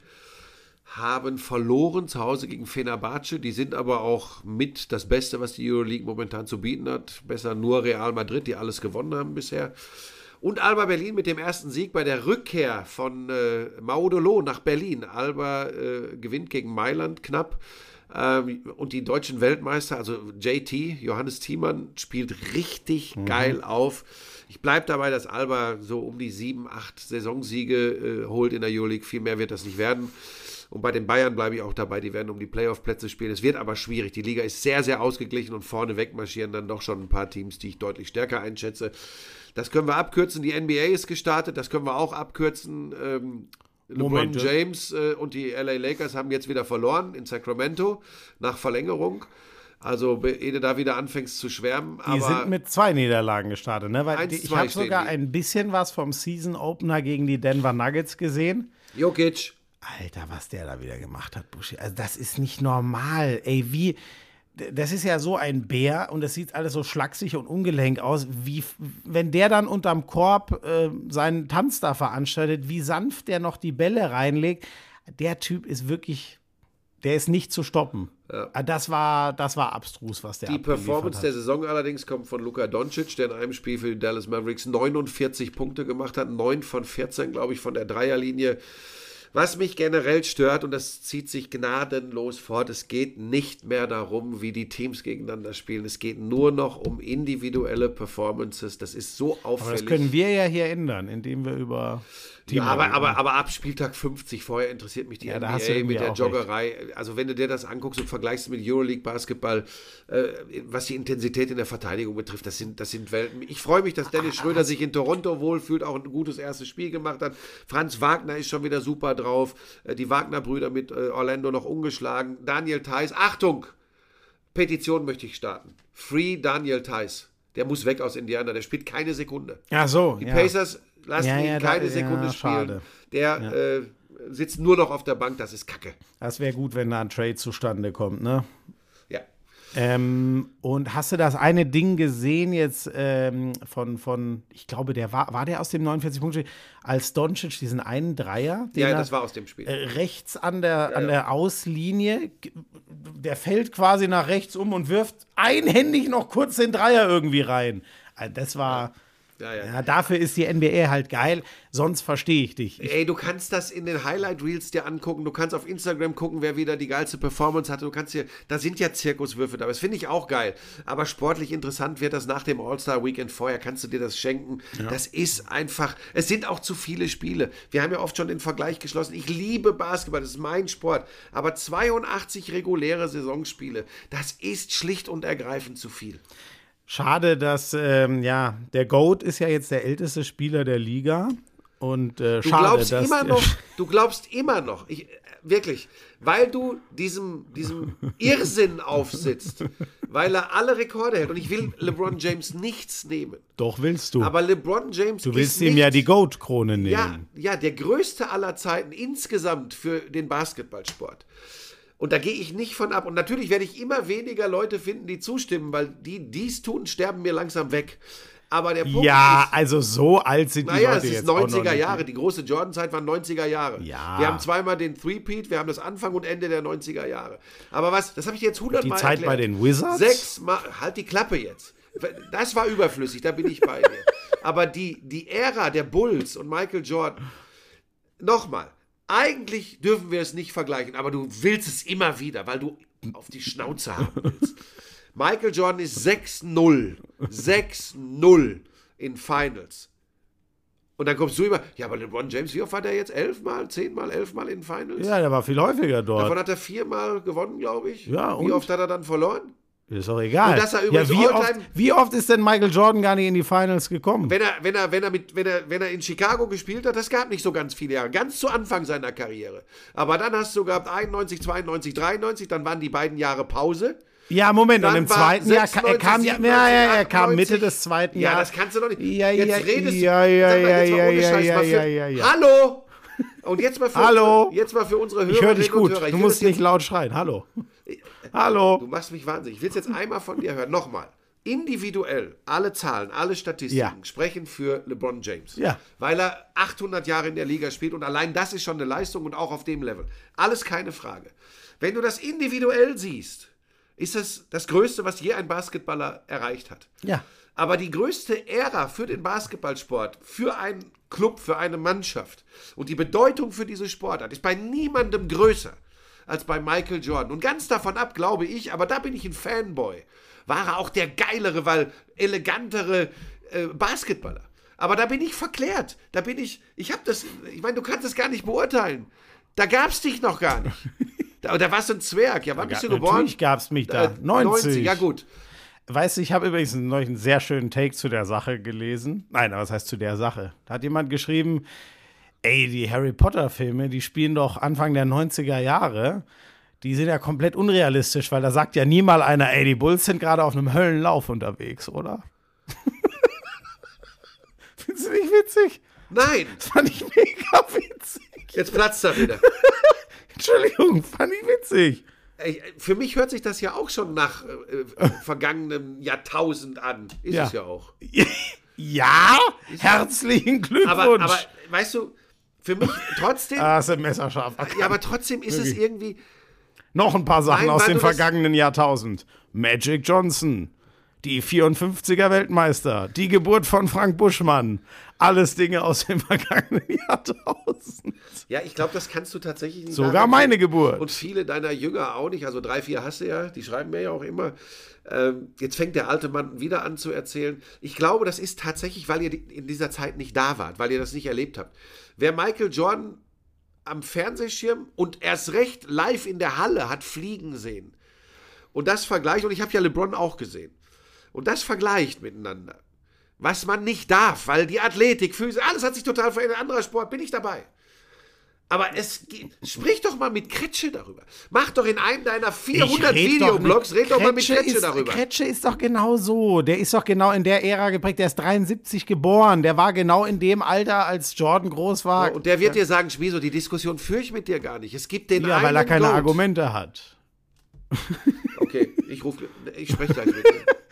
haben verloren zu Hause gegen Fenerbahce. Die sind aber auch mit das Beste, was die Euroleague momentan zu bieten hat. Besser nur Real Madrid, die alles gewonnen haben bisher. Und Alba Berlin mit dem ersten Sieg bei der Rückkehr von äh, Maudolo nach Berlin. Alba äh, gewinnt gegen Mailand knapp. Ähm, und die deutschen Weltmeister, also JT, Johannes Thiemann, spielt richtig geil auf. Ich bleibe dabei, dass Alba so um die sieben, acht Saisonsiege äh, holt in der Euroleague. Viel mehr wird das nicht werden. Und bei den Bayern bleibe ich auch dabei, die werden um die Playoff-Plätze spielen. Es wird aber schwierig. Die Liga ist sehr, sehr ausgeglichen und vorne weg marschieren dann doch schon ein paar Teams, die ich deutlich stärker einschätze. Das können wir abkürzen. Die NBA ist gestartet, das können wir auch abkürzen. Ähm, LeBron. James äh, und die LA Lakers haben jetzt wieder verloren in Sacramento nach Verlängerung. Also, ehe du da wieder anfängst zu schwärmen. Die sind mit zwei Niederlagen gestartet, ne? Weil Eins, die, ich habe sogar die. ein bisschen was vom Season Opener gegen die Denver Nuggets gesehen. Jokic, Alter, was der da wieder gemacht hat, Buschi. Also das ist nicht normal. Ey, wie. Das ist ja so ein Bär und das sieht alles so schlaksig und ungelenk aus. Wie, wenn der dann unterm Korb äh, seinen Tanz da veranstaltet, wie sanft der noch die Bälle reinlegt. Der Typ ist wirklich. Der ist nicht zu stoppen. Ah, Das war, das war abstrus, was der Die Performance hat. der Saison allerdings kommt von Luka Doncic, der in einem Spiel für die Dallas Mavericks 49 Punkte gemacht hat, 9 von 14, glaube ich, von der Dreierlinie. Was mich generell stört, und das zieht sich gnadenlos fort, es geht nicht mehr darum, wie die Teams gegeneinander spielen. Es geht nur noch um individuelle Performances. Das ist so Aber auffällig. das können wir ja hier ändern, indem wir über Ja, aber, aber, aber ab Spieltag 50 vorher interessiert mich die Ja, NBA mit der Joggerei. Also wenn du dir das anguckst und vergleichst mit Euroleague Basketball, äh, was die Intensität in der Verteidigung betrifft, das sind, das sind Welten. Ich freue mich, dass Dennis Schröder sich in Toronto wohlfühlt, auch ein gutes erstes Spiel gemacht hat. Franz Wagner ist schon wieder super drauf. Äh, Die Wagner-Brüder mit äh, Orlando noch ungeschlagen. Daniel Theiss, Achtung! Petition möchte ich starten. Free Daniel Theiss. Der muss weg aus Indiana, der spielt keine Sekunde. Ach so, Die ja. Pacers lassen Ja, ihn ja, da- keine ja, Sekunde spielen. schade. Der äh, sitzt nur noch auf der Bank, das ist Kacke. Das wäre gut, wenn da ein Trade zustande kommt, ne? Ja. Ähm, und hast du das eine Ding gesehen jetzt ähm, von, von, ich glaube, der war, war der aus dem 49-Punkt-Spiel, als Doncic diesen einen Dreier, Ja, das war aus dem Spiel. äh, rechts an der, an der Auslinie, der fällt quasi nach rechts um und wirft einhändig noch kurz den Dreier irgendwie rein. Also das war, ja, ja. ja, dafür ist die NBA halt geil, sonst verstehe ich dich. Ich, Ey, du kannst das in den Highlight Reels dir angucken. Du kannst auf Instagram gucken, wer wieder die geilste Performance hatte. Du kannst hier, da sind ja Zirkuswürfe dabei. Das finde ich auch geil. Aber sportlich interessant wird das nach dem All-Star Weekend vorher. Kannst du dir das schenken? Das ist einfach, es sind auch zu viele Spiele. Wir haben ja oft schon den Vergleich geschlossen. Ich liebe Basketball, das ist mein Sport. Aber 82 reguläre Saisonspiele, das ist schlicht und ergreifend zu viel. Schade, dass, ähm, ja, der GOAT ist ja jetzt der älteste Spieler der Liga. Und äh, Du schade, glaubst dass immer [laughs] noch, du glaubst immer noch, ich, wirklich, weil du diesem, diesem Irrsinn aufsitzt, weil er alle Rekorde hält. Und ich will LeBron James nichts nehmen. Doch willst du. Aber LeBron James du willst ihm nicht, ja die GOAT-Krone nehmen. ja, ja, der größte aller Zeiten insgesamt für den Basketballsport. Und da gehe ich nicht von ab. Und natürlich werde ich immer weniger Leute finden, die zustimmen, weil die dies tun, sterben mir langsam weg. Aber der Punkt Ja, ist, also so alt sind die naja, Leute es ist jetzt auch noch 90er nicht. Jahre. Die große Jordan-Zeit waren 90er Jahre. Ja. Wir haben zweimal den Three-Peat, wir haben das Anfang und Ende der 90er Jahre. Aber was, das habe ich jetzt hundertmal Die Zeit erklärt. bei den Wizards? Sechsmal, halt die Klappe jetzt. Das war überflüssig, da bin ich bei dir. Aber die, die Ära der Bulls und Michael Jordan, nochmal, eigentlich dürfen wir es nicht vergleichen, aber du willst es immer wieder, weil du auf die Schnauze haben willst. [laughs] Michael Jordan ist 6-0. 6-0 in Finals. Und dann kommst du immer, ja, aber LeBron James, wie oft war der jetzt? Elfmal, zehnmal, elfmal in Finals? Ja, der war viel häufiger Davon dort. hat er viermal gewonnen, glaube ich. Ja, Wie und? oft hat er dann verloren? Ist doch egal. Und ja, wie, oft, wie oft ist denn Michael Jordan gar nicht in die Finals gekommen? Wenn er, wenn er, wenn er mit, wenn er, wenn er in Chicago gespielt hat, das gab nicht so ganz viele Jahre, ganz zu Anfang seiner Karriere. Aber dann hast du gehabt 91, 92, 93, dann waren die beiden Jahre Pause. Ja, Moment, und Dann im war zweiten Jahr, ka- er 96, kam, ja, 97, ja, ja, er kam 98. Mitte des zweiten Ja, Jahres. das kannst du doch nicht. Ja, jetzt ja, redest ja, ja, ja, ja, ja, ja, für, ja, ja, ja. Hallo! Und jetzt mal für, Hallo? Unsere, jetzt mal für unsere Hörer. Ich höre dich gut. Du musst nicht laut schreien. Hallo. Du Hallo. machst mich wahnsinnig. Ich will es jetzt einmal von dir hören. Nochmal. Individuell, alle Zahlen, alle Statistiken Ja. sprechen für LeBron James. Ja. Weil er 800 Jahre in der Liga spielt und allein das ist schon eine Leistung und auch auf dem Level. Alles keine Frage. Wenn du das individuell siehst, ist es das Größte, was je ein Basketballer erreicht hat. Ja. Aber die größte Ära für den Basketballsport, für einen Club, für eine Mannschaft und die Bedeutung für diese Sportart ist bei niemandem größer als bei Michael Jordan. Und ganz davon ab, glaube ich, aber da bin ich ein Fanboy, war er auch der geilere, weil elegantere äh, Basketballer. Aber da bin ich verklärt. Da bin ich, ich habe das, ich meine, du kannst es gar nicht beurteilen. Da gab es dich noch gar nicht. [laughs] Da, da warst du ein Zwerg. Ja, wann bist du geboren? Natürlich gab es mich da. Äh, 90. Ja, gut. Weißt du, ich habe übrigens einen, neulich einen sehr schönen Take zu der Sache gelesen. Nein, aber was heißt zu der Sache? Da hat jemand geschrieben, ey, die Harry Potter-Filme, die spielen doch Anfang der 90er Jahre. Die sind ja komplett unrealistisch, weil da sagt ja nie mal einer, ey, die Bulls sind gerade auf einem Höllenlauf unterwegs, oder? [laughs] Findest du nicht witzig? Nein, Das fand ich mega witzig. jetzt platzt er wieder. [laughs] Entschuldigung, fand ich witzig. Ey, für mich hört sich das ja auch schon nach äh, vergangenem Jahrtausend an. Ist Ja. es ja auch. [laughs] Ja, herzlichen Glückwunsch. Aber, aber weißt du, für mich trotzdem, [laughs] ah, ist ein messerscharf. ja, aber trotzdem ist es irgendwie, Noch ein paar Sachen Nein, aus dem vergangenen Jahrtausend. Magic Johnson, die 54er Weltmeister, die Geburt von Frank Buschmann. Alles Dinge aus dem [laughs] vergangenen Jahrtausend. ja, ich glaube, das kannst du tatsächlich nicht Sogar meine Geburt. Und viele deiner Jünger auch nicht. Also drei, vier hast du ja, die schreiben mir ja auch immer. Ähm, jetzt fängt der alte Mann wieder an zu erzählen. Ich glaube, das ist tatsächlich, weil ihr in dieser Zeit nicht da wart, weil ihr das nicht erlebt habt. Wer Michael Jordan am Fernsehschirm und erst recht live in der Halle hat fliegen sehen und das vergleicht, und ich habe ja LeBron auch gesehen, und das vergleicht miteinander, was man nicht darf, weil die Athletik, Füße, alles hat sich total verändert, anderer Sport, bin ich dabei. Aber es geht, sprich doch mal mit Kretsche darüber. Mach doch in einem deiner 400 Ich red Videoblogs, doch red doch mal mit Kretsche ist, darüber. Kretsche ist doch genau so. Der ist doch genau in der Ära geprägt. Der ist 73 geboren. Der war genau in dem Alter, als Jordan groß war. Und der wird dir sagen, Schmieso, die Diskussion führe ich mit dir gar nicht. Es gibt den ja, weil er keine Goat. Argumente hat. Okay, ich rufe, ich spreche gleich mit dir. [laughs]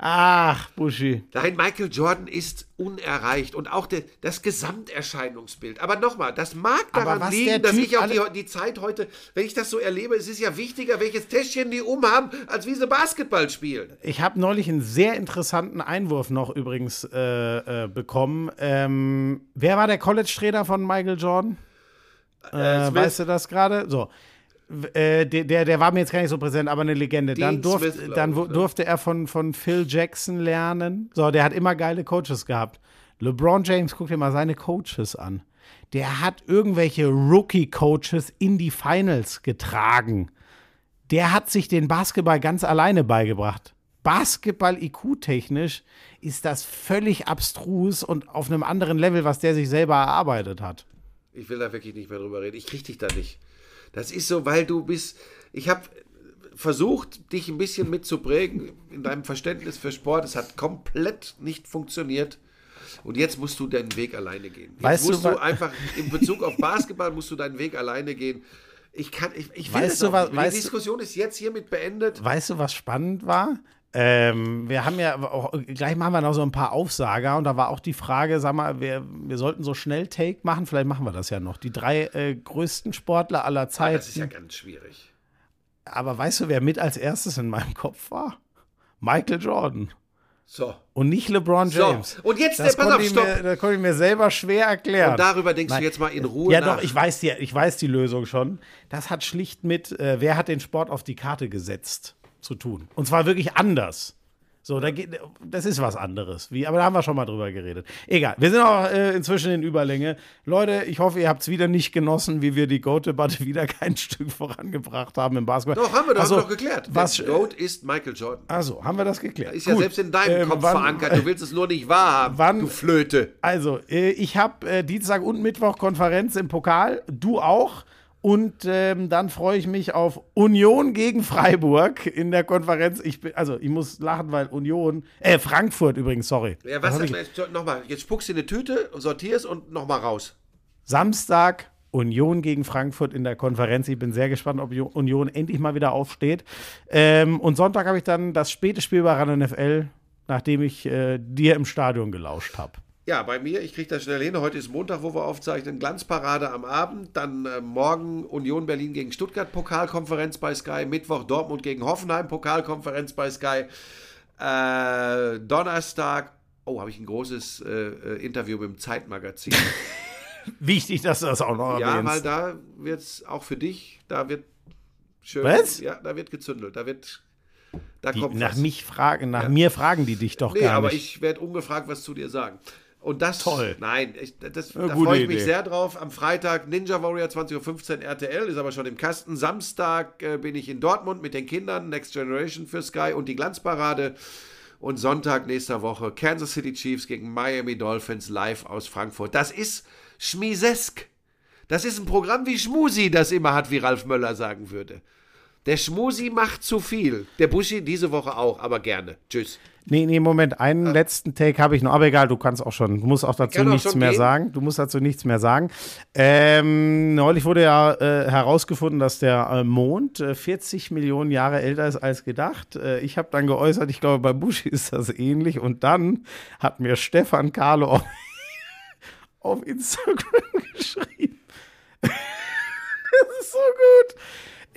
Ach, Buschi. Nein, Michael Jordan ist unerreicht und auch de, das Gesamterscheinungsbild. Aber nochmal, das mag daran liegen, dass Typ ich auch die, die Zeit heute, wenn ich das so erlebe, es ist ja wichtiger, welches Täschchen die umhaben, als wie sie Basketball spielen. Ich habe neulich einen sehr interessanten Einwurf noch übrigens äh, äh, bekommen. Ähm, wer war der College-Trainer von Michael Jordan? Äh, Smith. weißt du das gerade? So. Äh, der, der, der war mir jetzt gar nicht so präsent, aber eine Legende. Dean Dann, durft, Smith, dann ich, durfte er von, von Phil Jackson lernen. So, der hat immer geile Coaches gehabt. LeBron James, guck dir mal seine Coaches an. Der hat irgendwelche Rookie-Coaches in die Finals getragen der hat sich den Basketball ganz alleine beigebracht. Basketball IQ-technisch ist das völlig abstrus und auf einem anderen Level, was der sich selber erarbeitet hat. Ich will da wirklich nicht mehr drüber reden. Ich krieg dich da nicht. Das ist so, weil du bist. Ich habe versucht, dich ein bisschen mitzuprägen in deinem Verständnis für Sport. Es hat komplett nicht funktioniert. Und jetzt musst du deinen Weg alleine gehen. Jetzt Weißt du, musst du, wa- einfach in Bezug auf Basketball musst du deinen Weg alleine gehen. Ich kann, ich, ich Weißt du, was-. Die du- Diskussion ist jetzt hiermit beendet. Weißt du, was spannend war? Ähm, wir haben ja auch, gleich machen wir noch so ein paar Aufsager und da war auch die Frage, sag mal, wir, wir sollten so schnell Take machen, vielleicht machen wir das ja noch. Die drei äh, größten Sportler aller Das ist ja Zeiten. ganz schwierig. Aber weißt du, wer mit als erstes in meinem Kopf war? Michael Jordan. So. Und nicht LeBron So. James. Und jetzt, Das pass auf, stopp. mir, das konnte ich mir selber schwer erklären. Und darüber denkst Nein. du jetzt mal in Ruhe Ja, nach. doch, ich weiß, die, ich weiß die Lösung schon. Das hat schlicht mit, äh, wer hat den Sport auf die Karte gesetzt, zu tun. Und zwar wirklich anders. So, da geht, das ist was anderes. Wie, aber da haben wir schon mal drüber geredet. Egal, wir sind auch äh, inzwischen in Überlänge. Leute, ich hoffe, ihr habt es wieder nicht genossen, wie wir die Goat-Debatte [laughs] wieder kein Stück vorangebracht haben im Basketball. Doch, haben wir, doch, Also, haben wir doch geklärt. Was, Der Goat ist Michael Jordan. also, haben wir das geklärt? Ist ja Gut. selbst in deinem Ähm, Kopf wann- verankert. Du willst es nur nicht wahrhaben, wann- du Flöte. Also, äh, ich habe äh, Dienstag und Mittwoch Konferenz im Pokal, du auch. Und ähm, dann freue ich mich auf Union gegen Freiburg in der Konferenz. Ich bin, also ich muss lachen, weil Union, äh, Frankfurt übrigens, sorry. Ja, was ich, nochmal, jetzt spuckst du in eine Tüte, sortierst und nochmal raus. Samstag Union gegen Frankfurt in der Konferenz. Ich bin sehr gespannt, ob Union endlich mal wieder aufsteht. Ähm, und Sonntag habe ich dann das späte Spiel bei RAN NFL, nachdem ich äh, dir im Stadion gelauscht habe. Ja, bei mir, ich kriege das schnell hin. Heute ist Montag, wo wir aufzeichnen. Glanzparade am Abend. Dann äh, morgen Union Berlin gegen Stuttgart, Pokalkonferenz bei Sky. Mittwoch Dortmund gegen Hoffenheim, Pokalkonferenz bei Sky. Äh, Donnerstag, oh, habe ich ein großes äh, äh, Interview mit dem Zeitmagazin. [laughs] Wichtig, dass du das auch noch ja, weil erwähnst. da wird es auch für dich, da wird schön. Was? Ja, da wird gezündelt. Da wird, da Die, kommt nach was. mich fragen, nach mir fragen die dich doch Nee, gar aber nicht. ich werde ungefragt was zu dir sagen. Und das, Toll. nein, ich, das, da freue ich mich Idee. sehr drauf. Am Freitag Ninja Warrior 20.15 Uhr RTL, ist aber schon im Kasten. Samstag äh, bin ich in Dortmund mit den Kindern, Next Generation für Sky und die Glanzparade. Und Sonntag nächster Woche Kansas City Chiefs gegen Miami Dolphins live aus Frankfurt. Das ist schmiesesk. Das ist ein Programm wie Schmusi, das immer hat, wie Ralf Möller sagen würde. Der Schmusi macht zu viel. Der Buschi diese Woche auch, aber gerne. Tschüss. Nee, nee, Moment, einen letzten Take habe ich noch. Aber egal, du kannst auch schon, du musst auch dazu auch nichts mehr gehen. sagen. Du musst dazu nichts mehr sagen. Ähm, neulich wurde ja äh, herausgefunden, dass der äh, Mond äh, 40 Millionen Jahre älter ist als gedacht. Äh, ich habe dann geäußert, ich glaube, bei Buschi [laughs] ist das ähnlich. Und dann hat mir Stefan Carlo auf, [laughs] auf Instagram [laughs] geschrieben. das ist so gut.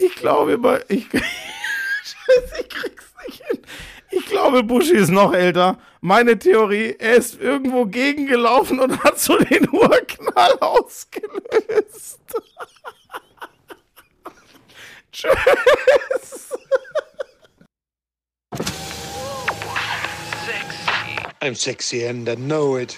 Ich glaube ich. [laughs] Scheiße, ich krieg's nicht hin. Ich glaube, Buschi ist noch älter. Meine Theorie, er ist irgendwo gegengelaufen und hat so den Urknall ausgelöst. [laughs] Tschüss. I'm sexy and I know it.